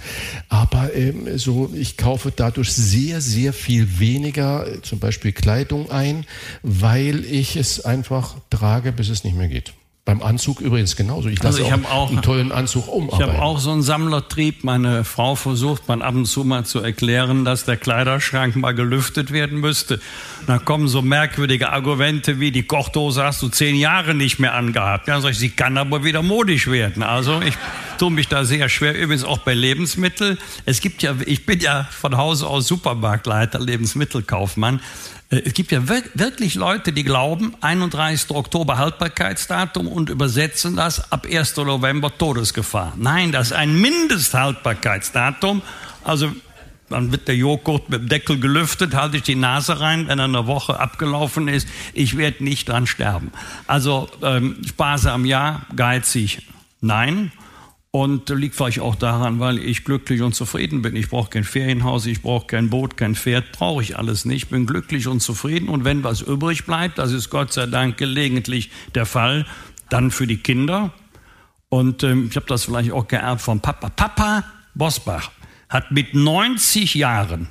Aber ähm, so, ich kaufe dadurch sehr, sehr viel weniger, äh, zum Beispiel Kleidung ein, weil ich es einfach trage, bis es nicht mehr geht. Beim Anzug übrigens genauso. Ich lasse also ich auch, auch einen tollen Anzug umarbeiten. Ich habe auch so einen Sammlertrieb. Meine Frau versucht man ab und zu mal zu erklären, dass der Kleiderschrank mal gelüftet werden müsste. Da kommen so merkwürdige Argumente wie, die Kochdose hast du zehn Jahre nicht mehr angehabt. Ja, sag ich, sie kann aber wieder modisch werden. Also ich tue mich da sehr schwer. Übrigens auch bei Lebensmitteln. Es gibt ja, ich bin ja von Hause aus Supermarktleiter, Lebensmittelkaufmann. Äh, es gibt ja wirklich Leute, die glauben, 31. Oktober Haltbarkeitsdatum und übersetzen das ab 1. November Todesgefahr. Nein, das ist ein Mindesthaltbarkeitsdatum. Also dann wird der Joghurt mit dem Deckel gelüftet, halte ich die Nase rein, wenn er eine Woche abgelaufen ist. Ich werde nicht dran sterben. Also ähm, sparsam ja, geizig nein. Und liegt vielleicht auch daran, weil ich glücklich und zufrieden bin. Ich brauche kein Ferienhaus, ich brauche kein Boot, kein Pferd, brauche ich alles nicht. Ich bin glücklich und zufrieden. Und wenn was übrig bleibt, das ist Gott sei Dank gelegentlich der Fall, dann für die Kinder. Und ähm, ich habe das vielleicht auch geerbt von Papa. Papa Bosbach hat mit 90 Jahren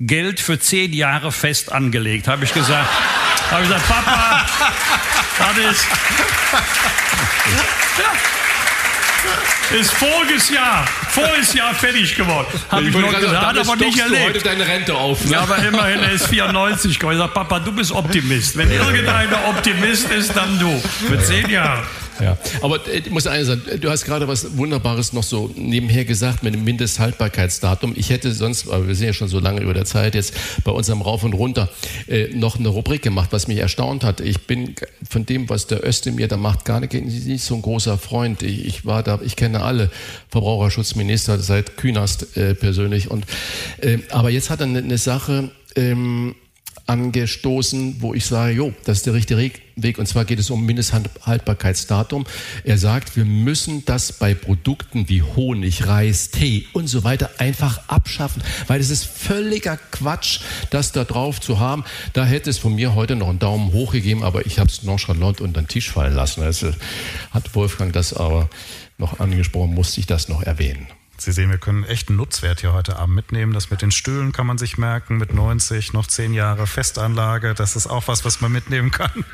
Geld für zehn Jahre fest angelegt, habe ich gesagt. habe ich gesagt, Papa, das ist... Ja. Ist voriges Jahr, voriges Jahr fertig geworden. Habe ich, ich noch gesagt, hat aber nicht erlebt. heute deine Rente auf. Ne? Ja, aber immerhin, er ist 94 geworden. Ich sage, Papa, du bist Optimist. Wenn irgendeiner Optimist ist, dann du. Für zehn Jahre. Ja, aber äh, ich muss eines sagen, du hast gerade was Wunderbares noch so nebenher gesagt mit dem Mindesthaltbarkeitsdatum. Ich hätte sonst, aber wir sind ja schon so lange über der Zeit, jetzt bei unserem Rauf und Runter äh, noch eine Rubrik gemacht, was mich erstaunt hat. Ich bin von dem, was der Özdemir da macht, gar nicht, nicht so ein großer Freund. Ich, ich war da, ich kenne alle Verbraucherschutzminister seit Künast äh, persönlich. Und, äh, aber jetzt hat er eine, eine Sache, ähm, angestoßen, wo ich sage, jo, das ist der richtige Weg. Und zwar geht es um Mindesthaltbarkeitsdatum. Er sagt, wir müssen das bei Produkten wie Honig, Reis, Tee und so weiter einfach abschaffen, weil es ist völliger Quatsch, das da drauf zu haben. Da hätte es von mir heute noch einen Daumen hoch gegeben, aber ich habe es nonchalant unter den Tisch fallen lassen. Also hat Wolfgang das aber noch angesprochen, musste ich das noch erwähnen. Sie sehen, wir können echt einen Nutzwert hier heute Abend mitnehmen. Das mit den Stühlen kann man sich merken, mit 90 noch 10 Jahre Festanlage. Das ist auch was, was man mitnehmen kann.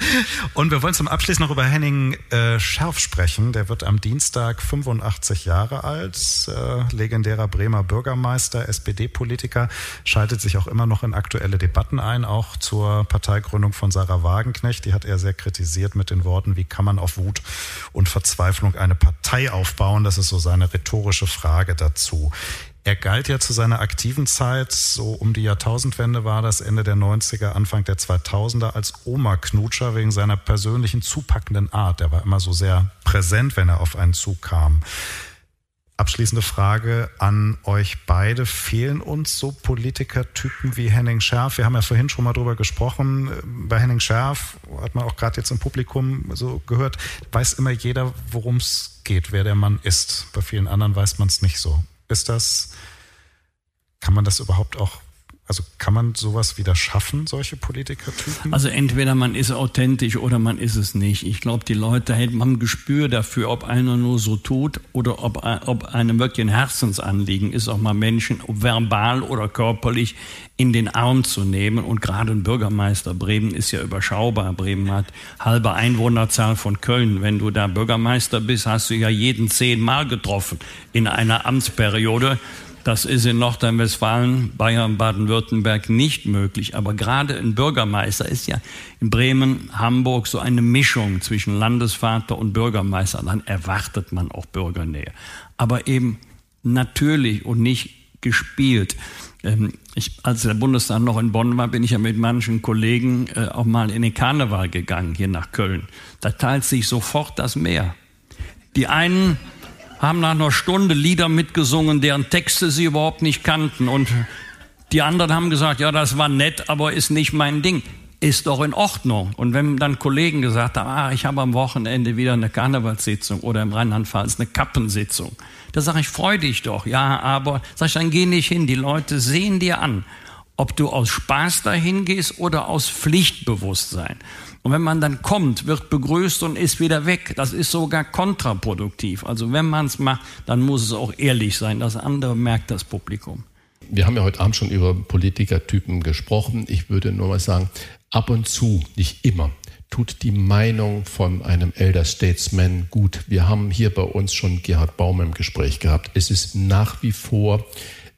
Und wir wollen zum Abschluss noch über Henning äh, Scharf sprechen. Der wird am Dienstag 85 Jahre alt, äh, legendärer Bremer Bürgermeister, SPD-Politiker, schaltet sich auch immer noch in aktuelle Debatten ein, auch zur Parteigründung von Sarah Wagenknecht. Die hat er sehr kritisiert mit den Worten, wie kann man auf Wut und Verzweiflung eine Partei aufbauen? Das ist so seine rhetorische Frage. Frage dazu. Er galt ja zu seiner aktiven Zeit, so um die Jahrtausendwende war das, Ende der 90er, Anfang der 2000er, als Oma-Knutscher wegen seiner persönlichen zupackenden Art. Er war immer so sehr präsent, wenn er auf einen Zug kam. Abschließende Frage an euch beide. Fehlen uns so Politikertypen wie Henning Schärf? Wir haben ja vorhin schon mal drüber gesprochen. Bei Henning Schärf hat man auch gerade jetzt im Publikum so gehört, weiß immer jeder, worum es geht, wer der Mann ist. Bei vielen anderen weiß man es nicht so. Ist das, kann man das überhaupt auch also kann man sowas wieder schaffen, solche Politikertypen? Also entweder man ist authentisch oder man ist es nicht. Ich glaube, die Leute haben Gespür dafür, ob einer nur so tut oder ob, ob einem wirklich ein Herzensanliegen ist, auch mal Menschen, verbal oder körperlich, in den Arm zu nehmen. Und gerade ein Bürgermeister Bremen ist ja überschaubar. Bremen hat halbe Einwohnerzahl von Köln. Wenn du da Bürgermeister bist, hast du ja jeden zehnmal getroffen in einer Amtsperiode Das ist in Nordrhein-Westfalen, Bayern, Baden-Württemberg nicht möglich. Aber gerade ein Bürgermeister ist ja in Bremen, Hamburg so eine Mischung zwischen Landesvater und Bürgermeister. Dann erwartet man auch Bürgernähe. Aber eben natürlich und nicht gespielt. Ähm, ich, als der Bundestag noch in Bonn war, bin ich ja mit manchen Kollegen äh, auch mal in den Karneval gegangen, hier nach Köln. Da teilt sich sofort das Meer. Die einen haben nach einer Stunde Lieder mitgesungen, deren Texte sie überhaupt nicht kannten. Und die anderen haben gesagt, ja, das war nett, aber ist nicht mein Ding. Ist doch in Ordnung. Und wenn dann Kollegen gesagt haben, ah, ich habe am Wochenende wieder eine Karnevalssitzung oder im Rheinland-Pfalz eine Kappensitzung, da sage ich, freu dich doch. Ja, aber sag ich, dann geh nicht hin. Die Leute sehen dir an, ob du aus Spaß dahin gehst oder aus Pflichtbewusstsein. Und wenn man dann kommt, wird begrüßt und ist wieder weg. Das ist sogar kontraproduktiv. Also wenn man es macht, dann muss es auch ehrlich sein. Das andere merkt das Publikum. Wir haben ja heute Abend schon über Politikertypen gesprochen. Ich würde nur mal sagen, ab und zu, nicht immer, tut die Meinung von einem Elder Statesman gut. Wir haben hier bei uns schon Gerhard Baum im Gespräch gehabt. Es ist nach wie vor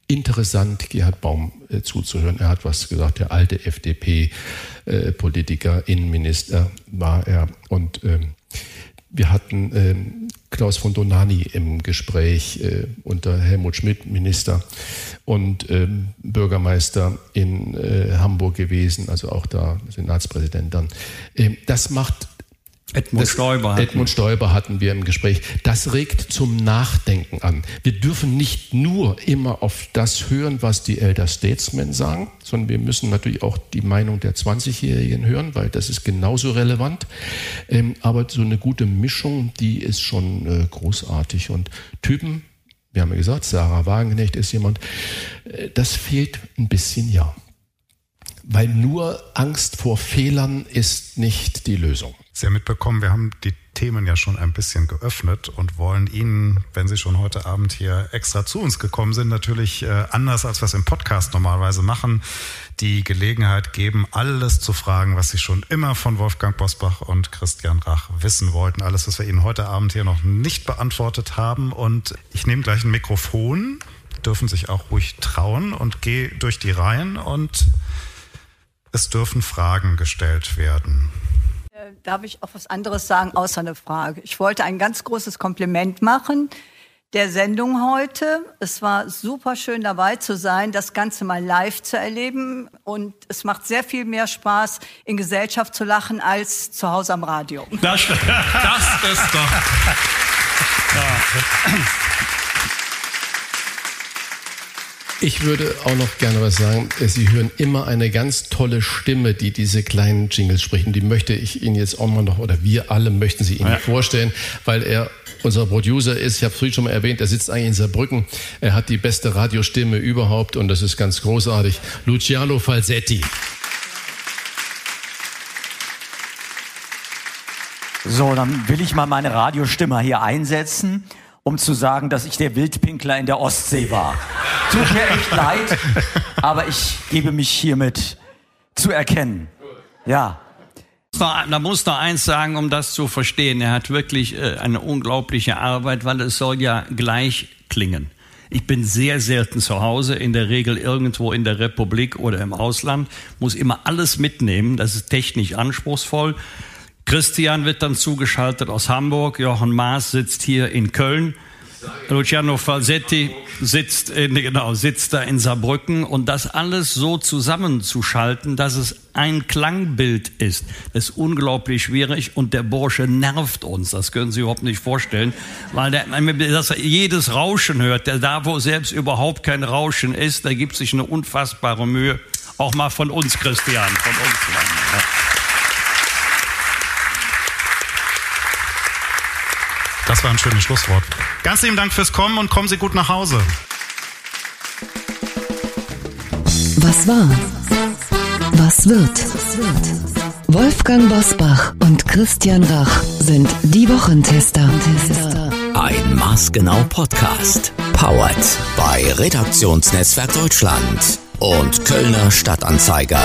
interessant, Gerhard Baum äh, zuzuhören. Er hat was gesagt, der alte FDP-Politiker, äh, Innenminister war er. Und ähm, wir hatten ähm, Klaus von Donani im Gespräch äh, unter Helmut Schmidt, Minister und ähm, Bürgermeister in äh, Hamburg gewesen, also auch da Senatspräsident dann. Ähm, das macht Edmund Stoiber. Hatten. Edmund Stoiber hatten wir im Gespräch. Das regt zum Nachdenken an. Wir dürfen nicht nur immer auf das hören, was die Elder Statesmen sagen, sondern wir müssen natürlich auch die Meinung der 20-Jährigen hören, weil das ist genauso relevant. Ähm, aber so eine gute Mischung, die ist schon äh, großartig. Und Typen, wir haben ja gesagt, Sarah Wagenknecht ist jemand, äh, das fehlt ein bisschen, ja. Weil nur Angst vor Fehlern ist nicht die Lösung. Sie haben mitbekommen, wir haben die Themen ja schon ein bisschen geöffnet und wollen Ihnen, wenn Sie schon heute Abend hier extra zu uns gekommen sind, natürlich äh, anders als wir es im Podcast normalerweise machen, die Gelegenheit geben, alles zu fragen, was Sie schon immer von Wolfgang Bosbach und Christian Rach wissen wollten. Alles, was wir Ihnen heute Abend hier noch nicht beantwortet haben. Und ich nehme gleich ein Mikrofon, dürfen sich auch ruhig trauen und gehe durch die Reihen und es dürfen Fragen gestellt werden darf ich auch was anderes sagen, außer eine Frage. Ich wollte ein ganz großes Kompliment machen der Sendung heute. Es war super schön dabei zu sein, das Ganze mal live zu erleben. Und es macht sehr viel mehr Spaß, in Gesellschaft zu lachen, als zu Hause am Radio. Das, das ist doch. Ja. Ich würde auch noch gerne was sagen. Sie hören immer eine ganz tolle Stimme, die diese kleinen Jingles spricht. Und die möchte ich Ihnen jetzt auch mal noch, oder wir alle möchten sie Ihnen ja. vorstellen, weil er unser Producer ist. Ich habe es früher schon mal erwähnt, er sitzt eigentlich in Saarbrücken. Er hat die beste Radiostimme überhaupt und das ist ganz großartig. Luciano Falsetti. So, dann will ich mal meine Radiostimme hier einsetzen um zu sagen, dass ich der Wildpinkler in der Ostsee war. Tut mir echt leid, aber ich gebe mich hiermit zu erkennen. Ja. Da muss noch eins sagen, um das zu verstehen. Er hat wirklich äh, eine unglaubliche Arbeit, weil es soll ja gleich klingen. Ich bin sehr selten zu Hause, in der Regel irgendwo in der Republik oder im Ausland, muss immer alles mitnehmen. Das ist technisch anspruchsvoll. Christian wird dann zugeschaltet aus Hamburg. Jochen Maas sitzt hier in Köln. Luciano Falsetti sitzt, in, genau, sitzt da in Saarbrücken und das alles so zusammenzuschalten, dass es ein Klangbild ist, ist unglaublich schwierig und der Bursche nervt uns. Das können Sie überhaupt nicht vorstellen, weil der, dass er jedes Rauschen hört, der da, wo selbst überhaupt kein Rauschen ist, da gibt sich eine unfassbare Mühe. Auch mal von uns, Christian, von uns. Ja. Das war ein schönes Schlusswort. Ganz lieben Dank fürs Kommen und kommen Sie gut nach Hause. Was war? Was wird? Wolfgang Bosbach und Christian Rach sind die Wochentester. Ein Maßgenau Podcast. Powered bei Redaktionsnetzwerk Deutschland und Kölner Stadtanzeiger.